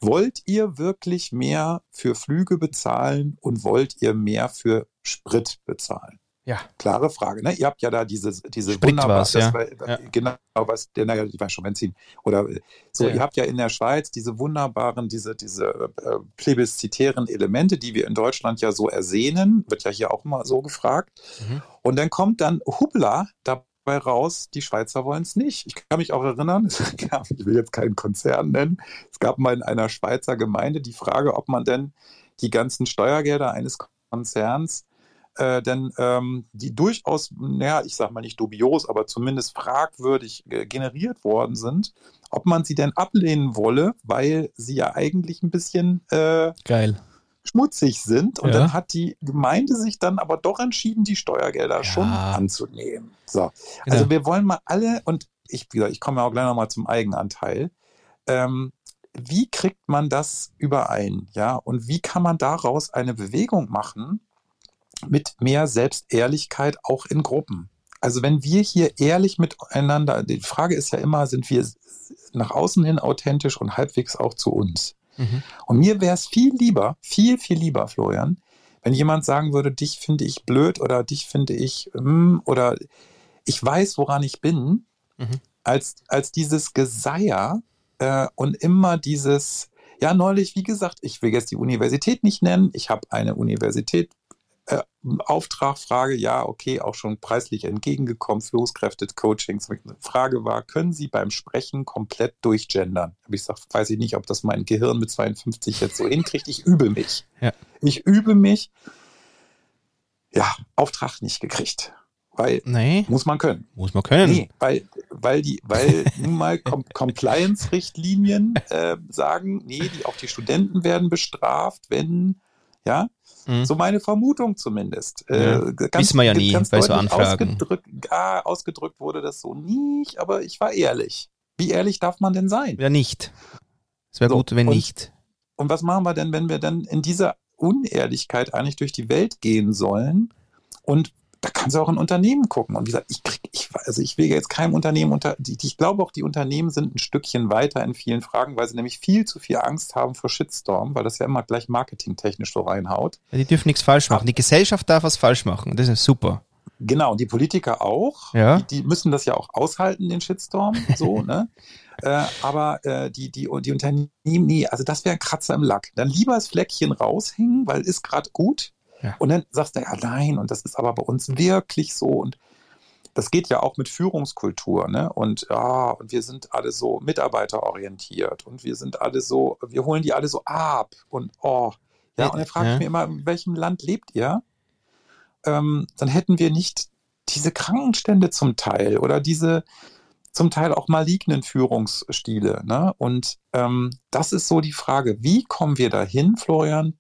wollt ihr wirklich mehr für Flüge bezahlen und wollt ihr mehr für Sprit bezahlen? Ja. Klare Frage. Ne? Ihr habt ja da diese, diese wunderbare, ja. ja. genau was, der, naja, ich weiß schon, Benzin. Oder so, ja, ihr habt ja in der Schweiz diese wunderbaren, diese, diese äh, plebiszitären Elemente, die wir in Deutschland ja so ersehnen, wird ja hier auch immer so gefragt. Mhm. Und dann kommt dann Hubla dabei raus, die Schweizer wollen es nicht. Ich kann mich auch erinnern, ich will jetzt keinen Konzern nennen, es gab mal in einer Schweizer Gemeinde die Frage, ob man denn die ganzen Steuergelder eines Konzerns äh, denn ähm, die durchaus, naja, ich sage mal nicht dubios, aber zumindest fragwürdig äh, generiert worden sind, ob man sie denn ablehnen wolle, weil sie ja eigentlich ein bisschen äh, geil schmutzig sind. Und ja. dann hat die Gemeinde sich dann aber doch entschieden, die Steuergelder ja. schon anzunehmen. So. Also ja. wir wollen mal alle, und ich, ich komme ja auch gleich nochmal zum Eigenanteil. Ähm, wie kriegt man das überein? Ja, und wie kann man daraus eine Bewegung machen, mit mehr Selbstehrlichkeit auch in Gruppen. Also wenn wir hier ehrlich miteinander, die Frage ist ja immer, sind wir nach außen hin authentisch und halbwegs auch zu uns? Mhm. Und mir wäre es viel lieber, viel, viel lieber, Florian, wenn jemand sagen würde, dich finde ich blöd oder dich finde ich mm, oder ich weiß, woran ich bin, mhm. als, als dieses Geseier äh, und immer dieses, ja, neulich, wie gesagt, ich will jetzt die Universität nicht nennen. Ich habe eine Universität äh, Auftragfrage, ja, okay, auch schon preislich entgegengekommen, Führungskräfte-Coachings. Frage war, können Sie beim Sprechen komplett durchgendern? Habe ich gesagt, weiß ich nicht, ob das mein Gehirn mit 52 jetzt so hinkriegt. Ich übe mich. Ja. Ich übe mich. Ja, Auftrag nicht gekriegt. Weil nee. muss man können. Muss man können. Nee, weil, weil die, weil nun mal Com Compliance-Richtlinien äh, sagen, nee, die, auch die Studenten werden bestraft, wenn, ja, Mhm. So meine Vermutung zumindest. Ja. Äh, ganz, Wissen wir ja nie bei so Anfragen. Ausgedrückt, ja, ausgedrückt wurde das so nicht, aber ich war ehrlich. Wie ehrlich darf man denn sein? Ja, nicht. Es wäre so, gut, wenn und, nicht. Und was machen wir denn, wenn wir dann in dieser Unehrlichkeit eigentlich durch die Welt gehen sollen und da kannst du auch in Unternehmen gucken. Und wie gesagt, ich krieg, ich, also ich will jetzt keinem Unternehmen unter, die, ich glaube auch, die Unternehmen sind ein Stückchen weiter in vielen Fragen, weil sie nämlich viel zu viel Angst haben vor Shitstorm, weil das ja immer gleich marketingtechnisch so reinhaut. Ja, die dürfen nichts falsch machen. Die Gesellschaft darf was falsch machen. Das ist super. Genau, und die Politiker auch. Ja. Die, die müssen das ja auch aushalten, den Shitstorm, so, ne? Äh, aber äh, die, die, die Unternehmen, nee, also das wäre ein Kratzer im Lack. Dann lieber das Fleckchen raushängen, weil ist gerade gut, ja. Und dann sagst du, ja, nein, und das ist aber bei uns wirklich so. Und das geht ja auch mit Führungskultur, ne? Und ja, und wir sind alle so mitarbeiterorientiert und wir sind alle so, wir holen die alle so ab und oh. Ja, und dann frage ich mich immer, in welchem Land lebt ihr? Ähm, dann hätten wir nicht diese Krankenstände zum Teil oder diese zum Teil auch malignen Führungsstile. Ne? Und ähm, das ist so die Frage, wie kommen wir dahin, Florian,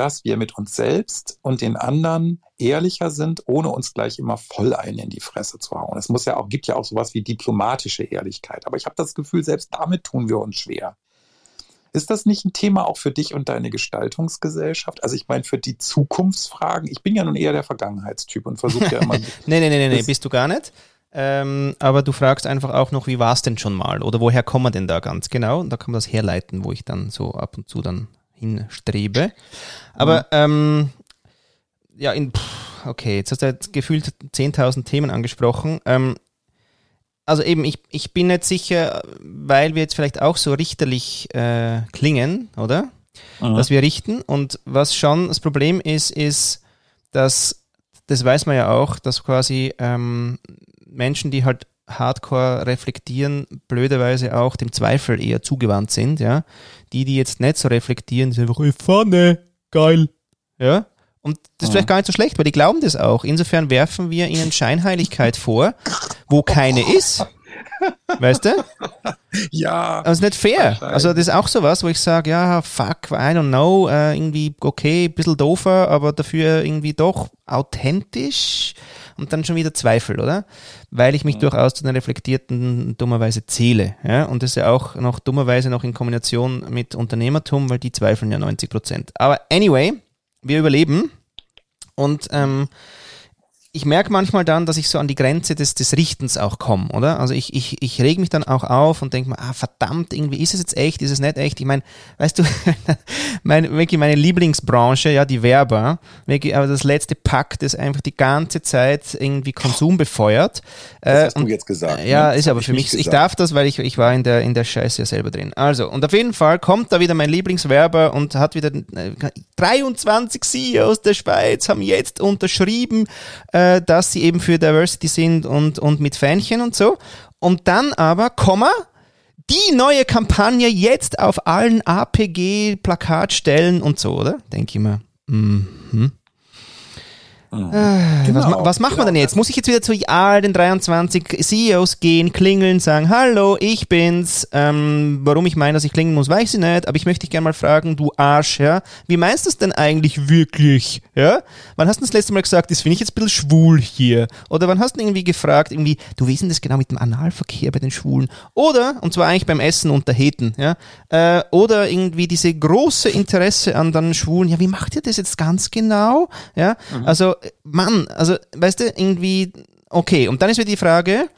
dass wir mit uns selbst und den anderen ehrlicher sind, ohne uns gleich immer voll ein in die Fresse zu hauen. Es muss ja auch, gibt ja auch sowas wie diplomatische Ehrlichkeit. Aber ich habe das Gefühl, selbst damit tun wir uns schwer. Ist das nicht ein Thema auch für dich und deine Gestaltungsgesellschaft? Also ich meine, für die Zukunftsfragen. Ich bin ja nun eher der Vergangenheitstyp und versuche ja immer. nee, nee, nee, nee, nee, bist du gar nicht. Ähm, aber du fragst einfach auch noch, wie war es denn schon mal? Oder woher kommen wir denn da ganz genau? Und da kann man das herleiten, wo ich dann so ab und zu dann hinstrebe. Aber mhm. ähm, ja, in, pff, okay, jetzt hast du jetzt gefühlt 10.000 Themen angesprochen. Ähm, also eben, ich, ich bin nicht sicher, weil wir jetzt vielleicht auch so richterlich äh, klingen, oder? Mhm. Dass wir richten. Und was schon das Problem ist, ist, dass, das weiß man ja auch, dass quasi ähm, Menschen, die halt Hardcore reflektieren, blöderweise auch dem Zweifel eher zugewandt sind, ja. Die, die jetzt nicht so reflektieren, sind einfach, Pfanne, geil, ja. Und das ist ja. vielleicht gar nicht so schlecht, weil die glauben das auch. Insofern werfen wir ihnen Scheinheiligkeit vor, wo keine ist. Weißt du? Ja. Das ist nicht fair. Also das ist auch sowas, wo ich sage, ja, fuck, I don't know, äh, irgendwie okay, ein bisschen doofer, aber dafür irgendwie doch authentisch und dann schon wieder Zweifel, oder? Weil ich mich mhm. durchaus zu den Reflektierten dummerweise zähle. Ja? Und das ist ja auch noch dummerweise noch in Kombination mit Unternehmertum, weil die zweifeln ja 90 Prozent. Aber anyway, wir überleben und ähm, ich merke manchmal dann, dass ich so an die Grenze des, des Richtens auch komme, oder? Also ich, ich, ich reg mich dann auch auf und denke mir, ah verdammt, irgendwie ist es jetzt echt, ist es nicht echt? Ich meine, weißt du, meine, wirklich meine Lieblingsbranche, ja, die Werber, wirklich, aber das letzte Pack, das einfach die ganze Zeit irgendwie Konsum befeuert. Das äh, hast und, du jetzt gesagt. Ja, ne? ist aber für mich, gesagt. ich darf das, weil ich, ich war in der, in der Scheiße ja selber drin. Also, und auf jeden Fall kommt da wieder mein Lieblingswerber und hat wieder 23 CEOs der Schweiz haben jetzt unterschrieben, äh, äh, dass sie eben für Diversity sind und, und mit Fähnchen und so. Und dann aber, Komma, die neue Kampagne jetzt auf allen APG-Plakatstellen und so, oder? Denke ich mir. Mhm. Mhm. Äh, genau, was, was machen genau. wir denn jetzt? Muss ich jetzt wieder zu all den 23 CEOs gehen, klingeln, sagen, hallo, ich bin's. Ähm, warum ich meine, dass ich klingeln muss, weiß ich nicht, aber ich möchte dich gerne mal fragen, du Arsch, ja, wie meinst du es denn eigentlich wirklich? Ja? Wann hast du das letzte Mal gesagt, das finde ich jetzt ein bisschen schwul hier? Oder wann hast du irgendwie gefragt, irgendwie, du wie ist denn das genau mit dem Analverkehr bei den Schwulen? Oder, und zwar eigentlich beim Essen unter Heten, ja, äh, oder irgendwie diese große Interesse an den Schwulen, ja, wie macht ihr das jetzt ganz genau? Ja, mhm. also Mann, also, weißt du, irgendwie, okay. Und dann ist wieder die Frage,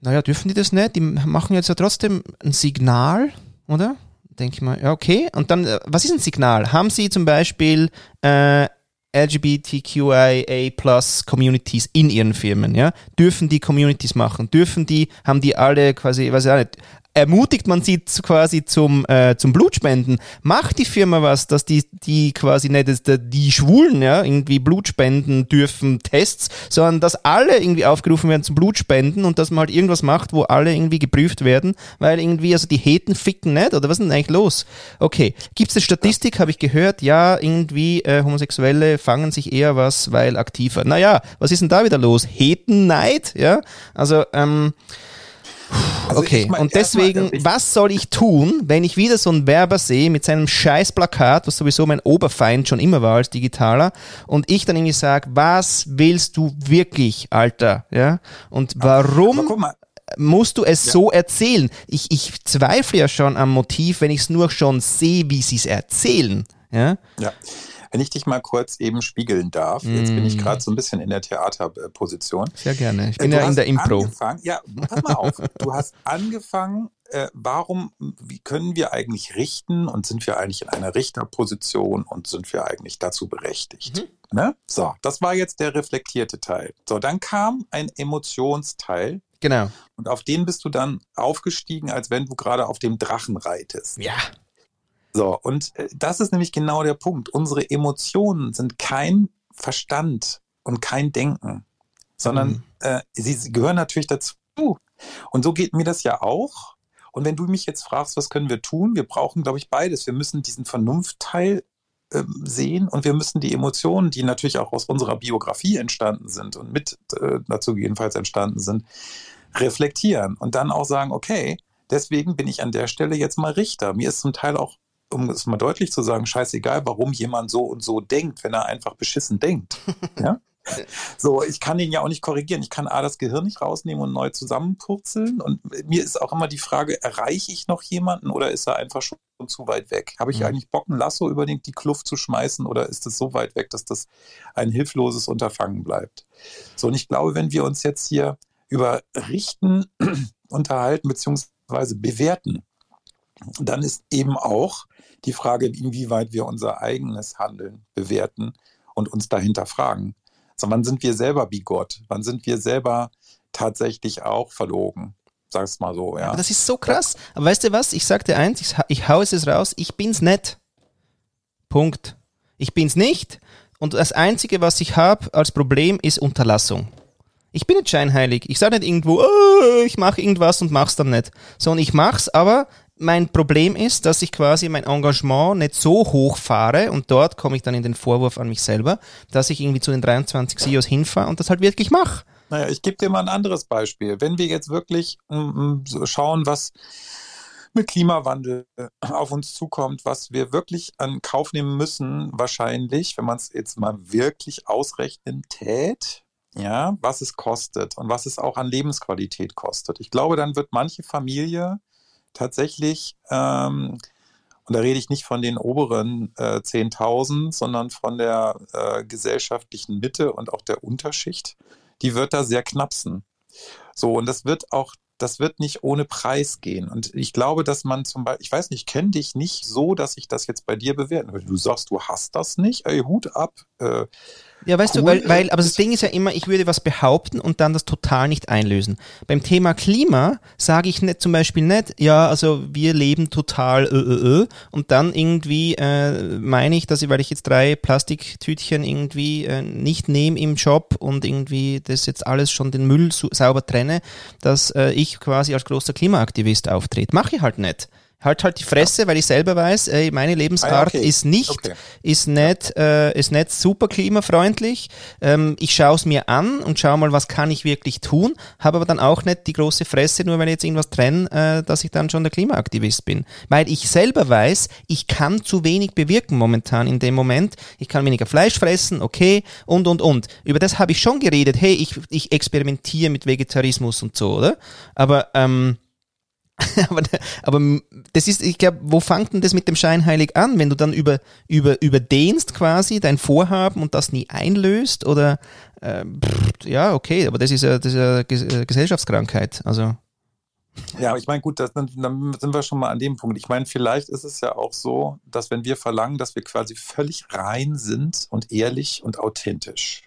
naja, dürfen die das nicht? Die machen jetzt ja trotzdem ein Signal, oder? Denke ich mal, ja, okay. Und dann, äh, was ist ein Signal? Haben sie zum Beispiel äh, LGBTQIA Plus Communities in ihren Firmen, ja? Dürfen die Communities machen? Dürfen die, haben die alle quasi, weiß ich auch nicht, ermutigt man sie quasi zum, äh, zum Blutspenden. Macht die Firma was, dass die, die quasi nicht dass die Schwulen ja, irgendwie Blutspenden dürfen, Tests, sondern dass alle irgendwie aufgerufen werden zum Blutspenden und dass man halt irgendwas macht, wo alle irgendwie geprüft werden, weil irgendwie, also die Heten ficken nicht, oder was ist denn eigentlich los? Okay, gibt es eine Statistik, habe ich gehört, ja, irgendwie äh, Homosexuelle fangen sich eher was, weil aktiver. Naja, was ist denn da wieder los? Hetenneid, ja? Also, ähm, also okay, mein, und deswegen, mal, was soll ich tun, wenn ich wieder so einen Werber sehe mit seinem scheiß Plakat, was sowieso mein Oberfeind schon immer war als Digitaler, und ich dann irgendwie sage, was willst du wirklich, Alter? Ja? Und warum musst du es ja. so erzählen? Ich, ich zweifle ja schon am Motiv, wenn ich es nur schon sehe, wie sie es erzählen. Ja. ja. Wenn ich dich mal kurz eben spiegeln darf, mm. jetzt bin ich mm. gerade so ein bisschen in der Theaterposition. Sehr gerne. Ich bin du ja in der Impro. Ja, pass mal auf. Du hast angefangen, äh, warum, wie können wir eigentlich richten und sind wir eigentlich in einer Richterposition und sind wir eigentlich dazu berechtigt? Mhm. Ne? So, das war jetzt der reflektierte Teil. So, dann kam ein Emotionsteil. Genau. Und auf den bist du dann aufgestiegen, als wenn du gerade auf dem Drachen reitest. Ja. So, und äh, das ist nämlich genau der Punkt. Unsere Emotionen sind kein Verstand und kein Denken, sondern mhm. äh, sie, sie gehören natürlich dazu. Und so geht mir das ja auch. Und wenn du mich jetzt fragst, was können wir tun? Wir brauchen, glaube ich, beides. Wir müssen diesen Vernunftteil äh, sehen und wir müssen die Emotionen, die natürlich auch aus unserer Biografie entstanden sind und mit äh, dazu jedenfalls entstanden sind, reflektieren und dann auch sagen, okay, deswegen bin ich an der Stelle jetzt mal Richter. Mir ist zum Teil auch um es mal deutlich zu sagen, scheißegal, warum jemand so und so denkt, wenn er einfach beschissen denkt. ja? So, ich kann ihn ja auch nicht korrigieren. Ich kann A, das Gehirn nicht rausnehmen und neu zusammenpurzeln. Und mir ist auch immer die Frage, erreiche ich noch jemanden oder ist er einfach schon zu weit weg? Habe ich mhm. eigentlich Bock, ein Lasso über die Kluft zu schmeißen oder ist es so weit weg, dass das ein hilfloses Unterfangen bleibt? So, und ich glaube, wenn wir uns jetzt hier über Richten unterhalten beziehungsweise bewerten, dann ist eben auch die Frage, inwieweit wir unser eigenes Handeln bewerten und uns dahinter fragen. Also wann sind wir selber bigott? Wann sind wir selber tatsächlich auch verlogen? Sag's mal so, ja. Aber das ist so krass. Aber weißt du was? Ich sag dir eins, ich, ich hau es raus, ich bin's nicht. Punkt. Ich bin's nicht. Und das Einzige, was ich habe als Problem, ist Unterlassung. Ich bin nicht scheinheilig. Ich sage nicht irgendwo, oh, ich mache irgendwas und mach's dann nicht. Sondern ich mach's, aber mein Problem ist, dass ich quasi mein Engagement nicht so hoch fahre und dort komme ich dann in den Vorwurf an mich selber, dass ich irgendwie zu den 23 CEOs hinfahre und das halt wirklich mache. Naja, ich gebe dir mal ein anderes Beispiel. Wenn wir jetzt wirklich mm, mm, schauen, was mit Klimawandel auf uns zukommt, was wir wirklich an Kauf nehmen müssen, wahrscheinlich, wenn man es jetzt mal wirklich ausrechnen tät, ja, was es kostet und was es auch an Lebensqualität kostet. Ich glaube, dann wird manche Familie tatsächlich ähm, und da rede ich nicht von den oberen äh, 10.000, sondern von der äh, gesellschaftlichen Mitte und auch der Unterschicht, die wird da sehr knapsen. So, und das wird auch das wird nicht ohne Preis gehen. Und ich glaube, dass man zum Beispiel, ich weiß nicht, ich kenne dich nicht so, dass ich das jetzt bei dir bewerten würde. Du sagst, du hast das nicht, ey, Hut ab. Äh, ja, weißt cool. du, weil, weil, aber das Ding ist ja immer, ich würde was behaupten und dann das total nicht einlösen. Beim Thema Klima sage ich nicht, zum Beispiel nicht, ja, also wir leben total ö, ö, ö, und dann irgendwie äh, meine ich, dass ich, weil ich jetzt drei Plastiktütchen irgendwie äh, nicht nehme im Job und irgendwie das jetzt alles schon den Müll sauber trenne, dass äh, ich quasi als großer Klimaaktivist auftrete. Mache ich halt nicht halt halt die Fresse, ja. weil ich selber weiß, ey, meine Lebensart ah, okay. ist nicht, okay. ist nicht, äh, ist nicht super klimafreundlich. Ähm, ich schaue es mir an und schaue mal, was kann ich wirklich tun, habe aber dann auch nicht die große Fresse, nur wenn ich jetzt irgendwas trenne, äh, dass ich dann schon der Klimaaktivist bin. Weil ich selber weiß, ich kann zu wenig bewirken momentan in dem Moment. Ich kann weniger Fleisch fressen, okay, und, und, und. Über das habe ich schon geredet. Hey, ich, ich experimentiere mit Vegetarismus und so, oder? Aber, ähm, aber, aber das ist, ich glaube, wo fängt denn das mit dem Scheinheilig an, wenn du dann über, über, überdehnst quasi dein Vorhaben und das nie einlöst? Oder äh, pff, ja, okay, aber das ist ja, das äh, Gesellschaftskrankheit. Also. Ja, ich meine, gut, das, dann sind wir schon mal an dem Punkt. Ich meine, vielleicht ist es ja auch so, dass wenn wir verlangen, dass wir quasi völlig rein sind und ehrlich und authentisch,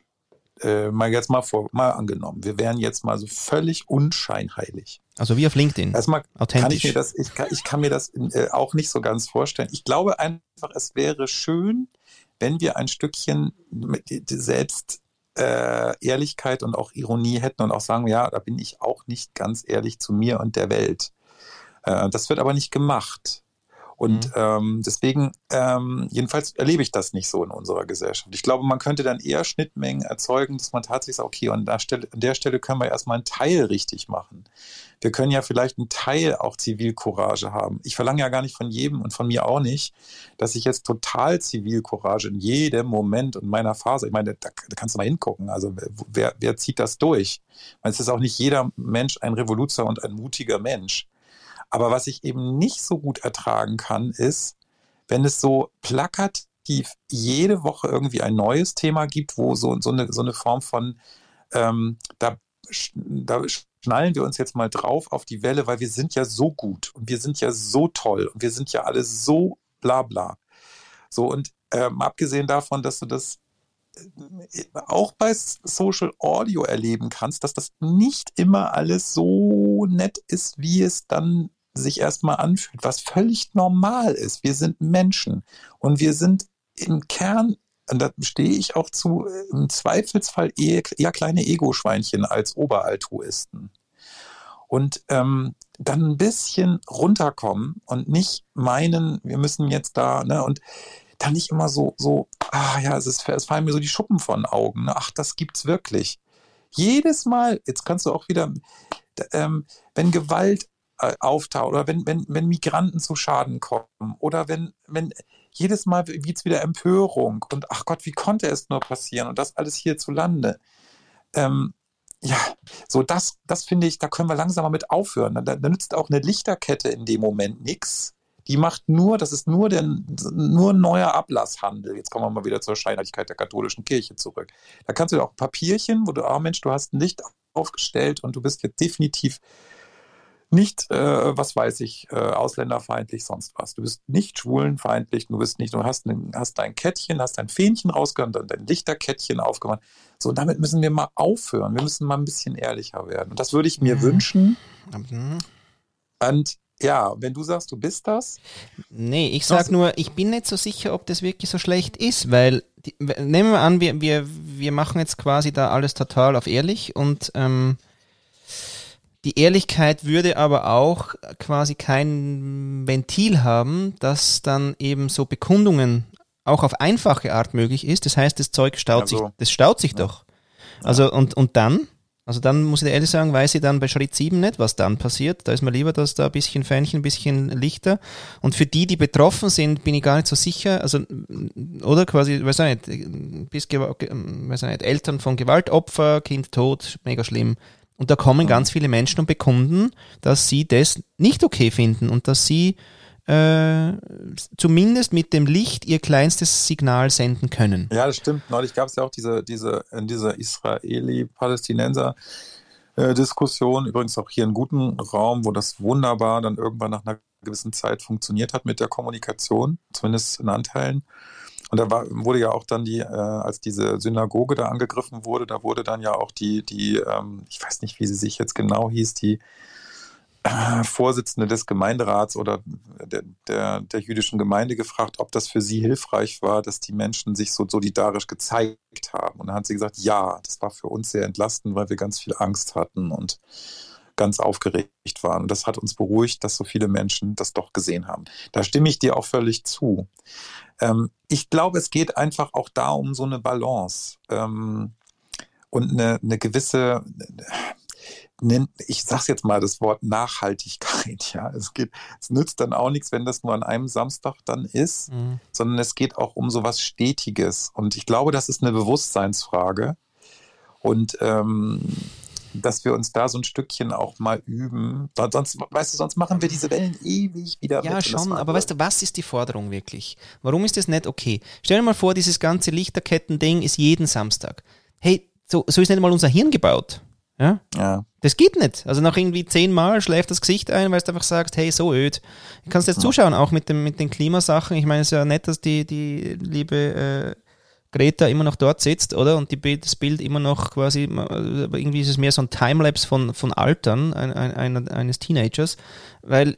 äh, mal jetzt mal vor, mal angenommen, wir wären jetzt mal so völlig unscheinheilig. Also wie auf LinkedIn. Erstmal kann ich mir das, ich kann, ich kann mir das äh, auch nicht so ganz vorstellen. Ich glaube einfach, es wäre schön, wenn wir ein Stückchen selbst äh, Ehrlichkeit und auch Ironie hätten und auch sagen, ja, da bin ich auch nicht ganz ehrlich zu mir und der Welt. Äh, das wird aber nicht gemacht. Und mhm. ähm, deswegen, ähm, jedenfalls erlebe ich das nicht so in unserer Gesellschaft. Ich glaube, man könnte dann eher Schnittmengen erzeugen, dass man tatsächlich sagt, okay, an der Stelle, an der Stelle können wir erstmal einen Teil richtig machen. Wir können ja vielleicht einen Teil auch Zivilcourage haben. Ich verlange ja gar nicht von jedem und von mir auch nicht, dass ich jetzt total Zivilcourage in jedem Moment und meiner Phase, ich meine, da, da kannst du mal hingucken. Also wer, wer zieht das durch? Meine, es ist auch nicht jeder Mensch ein Revoluzer und ein mutiger Mensch. Aber was ich eben nicht so gut ertragen kann, ist, wenn es so plakativ jede Woche irgendwie ein neues Thema gibt, wo so, so, eine, so eine Form von, ähm, da, da schnallen wir uns jetzt mal drauf auf die Welle, weil wir sind ja so gut und wir sind ja so toll und wir sind ja alle so bla bla. So, und ähm, abgesehen davon, dass du das äh, auch bei Social Audio erleben kannst, dass das nicht immer alles so nett ist, wie es dann sich erstmal anfühlt, was völlig normal ist. Wir sind Menschen und wir sind im Kern, und da stehe ich auch zu, im Zweifelsfall eher, eher kleine Ego-Schweinchen als Oberaltruisten. Und ähm, dann ein bisschen runterkommen und nicht meinen, wir müssen jetzt da, ne, und dann nicht immer so, so, ah ja, es, ist, es fallen mir so die Schuppen von Augen, ne? ach, das gibt's wirklich. Jedes Mal, jetzt kannst du auch wieder, ähm, wenn Gewalt äh, auftaucht oder wenn, wenn, wenn Migranten zu Schaden kommen oder wenn, wenn jedes Mal gibt es wieder Empörung und ach Gott, wie konnte es nur passieren und das alles hierzulande. Ähm, ja, so das, das finde ich, da können wir langsam mal mit aufhören. Da, da nützt auch eine Lichterkette in dem Moment nichts. Die macht nur, das ist nur, der, nur ein neuer Ablasshandel. Jetzt kommen wir mal wieder zur Scheinheiligkeit der katholischen Kirche zurück. Da kannst du auch ein Papierchen, wo du, ah Mensch, du hast ein Licht aufgestellt und du bist jetzt definitiv nicht, äh, was weiß ich, äh, ausländerfeindlich, sonst was. Du bist nicht schwulenfeindlich, du bist nicht, du hast, ein, hast dein Kettchen, hast dein Fähnchen rausgehört und dein Lichterkettchen aufgemacht. So, damit müssen wir mal aufhören. Wir müssen mal ein bisschen ehrlicher werden. Und das würde ich mir mhm. wünschen. Mhm. Und ja, wenn du sagst, du bist das. Nee, ich sag nur, ich bin nicht so sicher, ob das wirklich so schlecht ist, weil die, nehmen wir an, wir, wir, wir machen jetzt quasi da alles total auf ehrlich und ähm, die Ehrlichkeit würde aber auch quasi kein Ventil haben, dass dann eben so Bekundungen auch auf einfache Art möglich ist. Das heißt, das Zeug staut also, sich, das staut sich ja. doch. Also und, und dann, also dann muss ich ehrlich sagen, weiß ich dann bei Schritt 7 nicht, was dann passiert. Da ist mir lieber, dass da ein bisschen Fähnchen, ein bisschen Lichter. Und für die, die betroffen sind, bin ich gar nicht so sicher. Also, oder quasi, weiß ich nicht, bis, weiß ich nicht, Eltern von Gewaltopfer, Kind tot, mega schlimm. Und da kommen ganz viele Menschen und bekunden, dass sie das nicht okay finden und dass sie äh, zumindest mit dem Licht ihr kleinstes Signal senden können. Ja, das stimmt. Neulich gab es ja auch diese, diese, in dieser Israeli-Palästinenser Diskussion, übrigens auch hier in guten Raum, wo das wunderbar dann irgendwann nach einer gewissen Zeit funktioniert hat mit der Kommunikation, zumindest in Anteilen. Und da war, wurde ja auch dann die, äh, als diese Synagoge da angegriffen wurde, da wurde dann ja auch die, die, ähm, ich weiß nicht, wie sie sich jetzt genau hieß, die äh, Vorsitzende des Gemeinderats oder der, der, der, jüdischen Gemeinde gefragt, ob das für sie hilfreich war, dass die Menschen sich so solidarisch gezeigt haben. Und dann hat sie gesagt, ja, das war für uns sehr entlastend, weil wir ganz viel Angst hatten und ganz aufgeregt waren. Und das hat uns beruhigt, dass so viele Menschen das doch gesehen haben. Da stimme ich dir auch völlig zu. Ähm, ich glaube, es geht einfach auch da um so eine Balance ähm, und eine, eine gewisse, ich sage jetzt mal das Wort Nachhaltigkeit. Ja, es geht, es nützt dann auch nichts, wenn das nur an einem Samstag dann ist, mhm. sondern es geht auch um so was Stetiges. Und ich glaube, das ist eine Bewusstseinsfrage. Und ähm, dass wir uns da so ein Stückchen auch mal üben. Sonst, weißt du, sonst machen wir diese Wellen ewig wieder. Ja, schon, aber weißt du, was ist die Forderung wirklich? Warum ist das nicht okay? Stell dir mal vor, dieses ganze Lichterketten-Ding ist jeden Samstag. Hey, so, so ist nicht mal unser Hirn gebaut. Ja? ja. Das geht nicht. Also nach irgendwie zehnmal schläft das Gesicht ein, weil du einfach sagst, hey, so öd. Du kannst jetzt zuschauen, auch mit, dem, mit den Klimasachen. Ich meine, es ist ja nett, dass die, die liebe äh, Greta immer noch dort sitzt, oder? Und die, das Bild immer noch quasi, irgendwie ist es mehr so ein Timelapse von, von Altern ein, ein, eines Teenagers, weil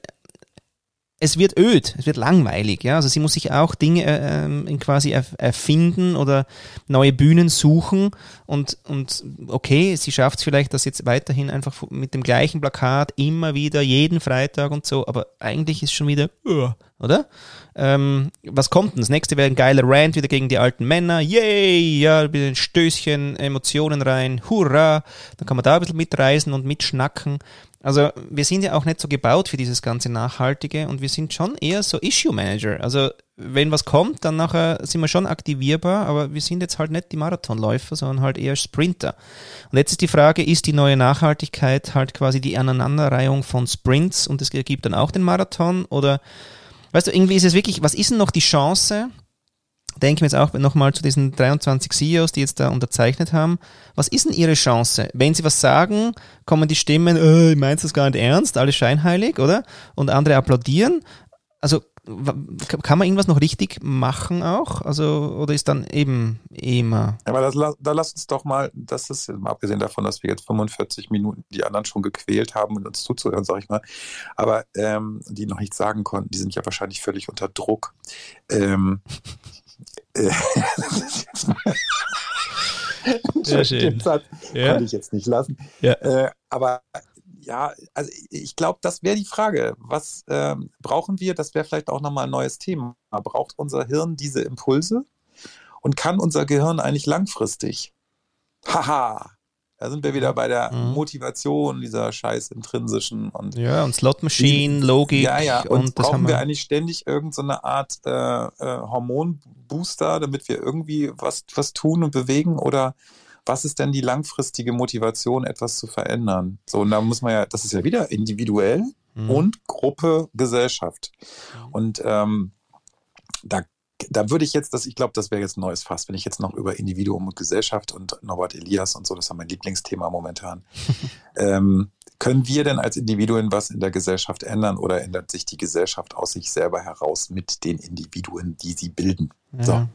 es wird öd, es wird langweilig, ja. Also sie muss sich auch Dinge äh, ähm, quasi erfinden oder neue Bühnen suchen und, und okay, sie schafft es vielleicht, das jetzt weiterhin einfach mit dem gleichen Plakat immer wieder, jeden Freitag und so, aber eigentlich ist schon wieder, uh, oder? Ähm, was kommt denn? Das nächste wäre ein geiler Rant wieder gegen die alten Männer. Yay! Ja, ein Stößchen, Emotionen rein. Hurra! Dann kann man da ein bisschen mitreisen und mitschnacken. Also wir sind ja auch nicht so gebaut für dieses ganze Nachhaltige und wir sind schon eher so Issue Manager. Also wenn was kommt, dann nachher sind wir schon aktivierbar, aber wir sind jetzt halt nicht die Marathonläufer, sondern halt eher Sprinter. Und jetzt ist die Frage, ist die neue Nachhaltigkeit halt quasi die Aneinanderreihung von Sprints und es ergibt dann auch den Marathon oder weißt du, irgendwie ist es wirklich, was ist denn noch die Chance? Denken wir jetzt auch nochmal zu diesen 23 CEOs, die jetzt da unterzeichnet haben. Was ist denn ihre Chance? Wenn sie was sagen, kommen die Stimmen, äh, meinst du das gar nicht ernst, alle scheinheilig, oder? Und andere applaudieren. Also kann man irgendwas noch richtig machen auch? Also, oder ist dann eben immer. Ja, aber das, da lass uns doch mal, das ist mal abgesehen davon, dass wir jetzt 45 Minuten die anderen schon gequält haben und uns zuzuhören, sag ich mal, aber ähm, die noch nichts sagen konnten, die sind ja wahrscheinlich völlig unter Druck. Ähm, äh, Sehr schön. Den Satz ja. konnte ich jetzt nicht lassen. Ja. Äh, aber ja, also ich glaube, das wäre die Frage. Was ähm, brauchen wir? Das wäre vielleicht auch nochmal ein neues Thema. Braucht unser Hirn diese Impulse? Und kann unser Gehirn eigentlich langfristig? Haha, da sind wir wieder bei der mhm. Motivation dieser scheiß intrinsischen und ja und Slot Machine Logik ja ja und, und brauchen wir, wir, eigentlich ständig irgendeine so Art äh, äh, Hormonbooster, damit wir irgendwie was was tun und bewegen oder was ist denn die langfristige Motivation, etwas zu verändern? So, und da muss man ja, das ist ja wieder individuell mhm. und Gruppe, Gesellschaft. Mhm. Und ähm, da da würde ich jetzt, das, ich glaube, das wäre jetzt ein neues Fass, wenn ich jetzt noch über Individuum und Gesellschaft und Norbert Elias und so, das ist mein Lieblingsthema momentan. ähm, können wir denn als Individuen was in der Gesellschaft ändern oder ändert sich die Gesellschaft aus sich selber heraus mit den Individuen, die sie bilden? Ja. So.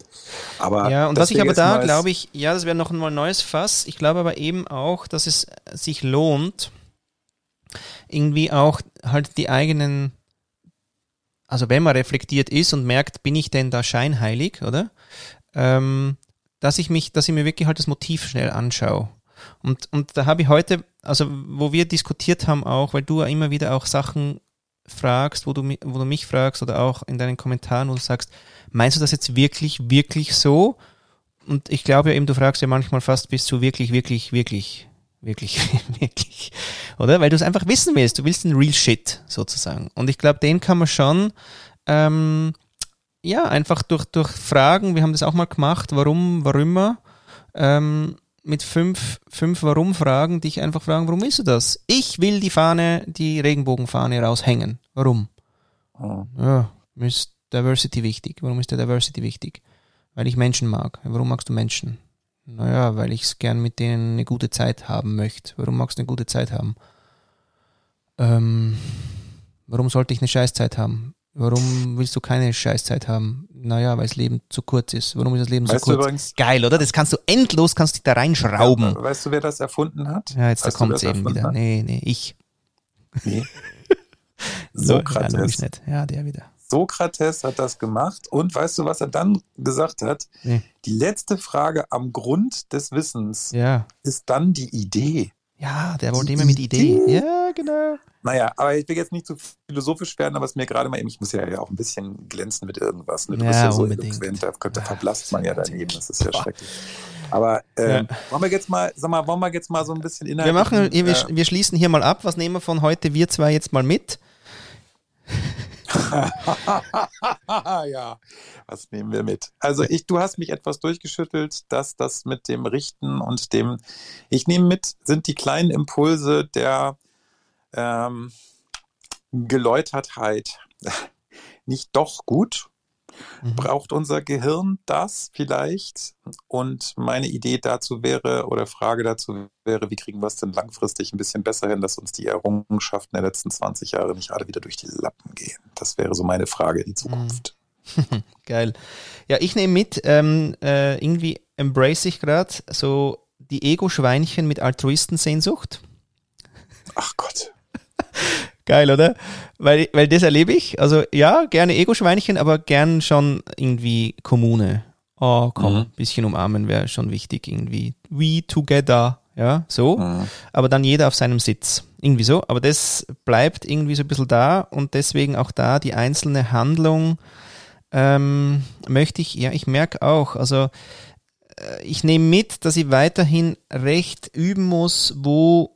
Aber ja, und was ich aber da glaube ich, ja, das wäre noch einmal ein neues Fass. Ich glaube aber eben auch, dass es sich lohnt, irgendwie auch halt die eigenen, also wenn man reflektiert ist und merkt, bin ich denn da scheinheilig, oder? Ähm, dass ich mich, dass ich mir wirklich halt das Motiv schnell anschaue. Und, und da habe ich heute, also wo wir diskutiert haben auch, weil du ja immer wieder auch Sachen fragst, wo du, wo du mich fragst oder auch in deinen Kommentaren, wo du sagst, meinst du das jetzt wirklich, wirklich so? Und ich glaube ja eben, du fragst ja manchmal fast, bist du wirklich, wirklich, wirklich, wirklich, wirklich, oder? Weil du es einfach wissen willst. Du willst den Real Shit sozusagen. Und ich glaube, den kann man schon, ähm, ja, einfach durch, durch Fragen, wir haben das auch mal gemacht, warum, warum immer, ähm, mit fünf, fünf Warum-Fragen dich einfach fragen, warum willst du das? Ich will die Fahne, die Regenbogenfahne raushängen. Warum? Mhm. Ja, mir ist Diversity wichtig. Warum ist der Diversity wichtig? Weil ich Menschen mag. Warum magst du Menschen? Naja, weil ich es gern mit denen eine gute Zeit haben möchte. Warum magst du eine gute Zeit haben? Ähm, warum sollte ich eine Scheißzeit haben? Warum willst du keine Scheißzeit haben? Naja, weil das Leben zu kurz ist. Warum ist das Leben Weißt so kurz? übrigens, Geil, oder? Das kannst du endlos, kannst dich da reinschrauben. weißt du, wer das erfunden hat? Ja, jetzt da Weißt kommt es eben wieder. hat? Nee, nee, ich. Nee. So, Sokrates. Ja, der wieder. Sokrates hat das gemacht und weißt du, was er dann gesagt hat? Nee. Die letzte Frage am Grund des Wissens Ja. ist dann die Idee. Ja, der wollte immer mit Idee. Ja, genau. Naja, aber ich will jetzt nicht zu philosophisch werden, aber es mir gerade mal eben, ich muss ja, ja auch ein bisschen glänzen mit irgendwas. Ne? Du Ja, bist ja so eloquent, da, da Ja, verblasst man ja daneben, das ist ja Boah. schrecklich. Aber ähm, wollen wir jetzt mal, sag mal, wollen wir jetzt mal so ein bisschen Wir inhaltlich... machen, wir, äh, wir schließen hier mal ab. Was nehmen wir von heute? Wir zwei jetzt mal mit. ja, was nehmen wir mit? Also ich, du hast mich etwas durchgeschüttelt, dass das mit dem Richten und dem, ich nehme mit, sind die kleinen Impulse der ähm, Geläutertheit nicht doch gut? Mhm. Braucht unser Gehirn das vielleicht? Und meine Idee dazu wäre, oder Frage dazu wäre, wie kriegen wir es denn langfristig ein bisschen besser hin, dass uns die Errungenschaften der letzten 20 Jahre nicht alle wieder durch die Lappen gehen? Das wäre so meine Frage in die Zukunft. Geil. Ja, ich nehme mit, ähm, äh, irgendwie embrace ich gerade so die Ego-Schweinchen mit Altruistensehnsucht. Ach Gott. Geil, oder? Weil, weil das erlebe ich. Also ja, gerne Ego-Schweinchen, aber gern schon irgendwie Kommune. Oh, komm, Mhm. bisschen umarmen wäre schon wichtig irgendwie. We together, ja, so. Mhm. aber dann jeder auf seinem Sitz. Irgendwie so. Aber das bleibt irgendwie so ein bisschen da und deswegen auch da die einzelne Handlung ähm, möchte ich, ja, ich merke auch, also äh, ich nehme mit, dass ich weiterhin recht üben muss, wo,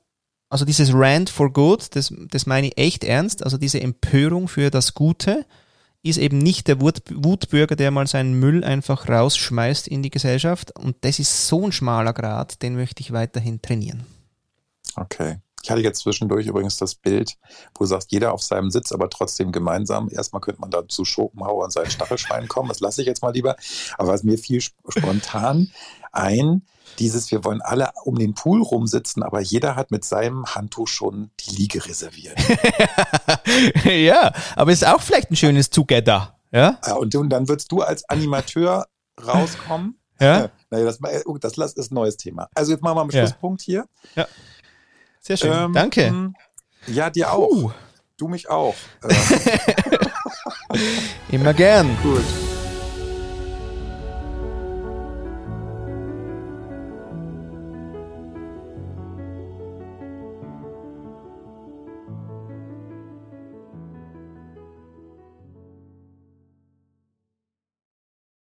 also dieses Rant for Good, das, das meine ich echt ernst, also diese Empörung für das Gute, ist eben nicht der Wut, Wutbürger, der mal seinen Müll einfach rausschmeißt in die Gesellschaft. Und das ist so ein schmaler Grad, den möchte ich weiterhin trainieren. Okay. Ich hatte jetzt zwischendurch übrigens das Bild, wo du sagst, jeder auf seinem Sitz, aber trotzdem gemeinsam. Erstmal könnte man da zu Schopenhauer und seinen Stachelschwein kommen, das lasse ich jetzt mal lieber. Aber was mir fiel sp- spontan ein, dieses, wir wollen alle um den Pool rumsitzen, aber jeder hat mit seinem Handtuch schon die Liege reserviert. ja, aber es ist auch vielleicht ein schönes Together. Ja? Ah, und, und dann würdest du als Animateur rauskommen. Ja? Naja, das, oh, das ist ein neues Thema. Also jetzt machen wir mal einen Ja. Schlusspunkt hier. Sehr schön. Ähm, Danke. Ja, dir auch. Puh, Du mich auch. Äh, immer gern. gut.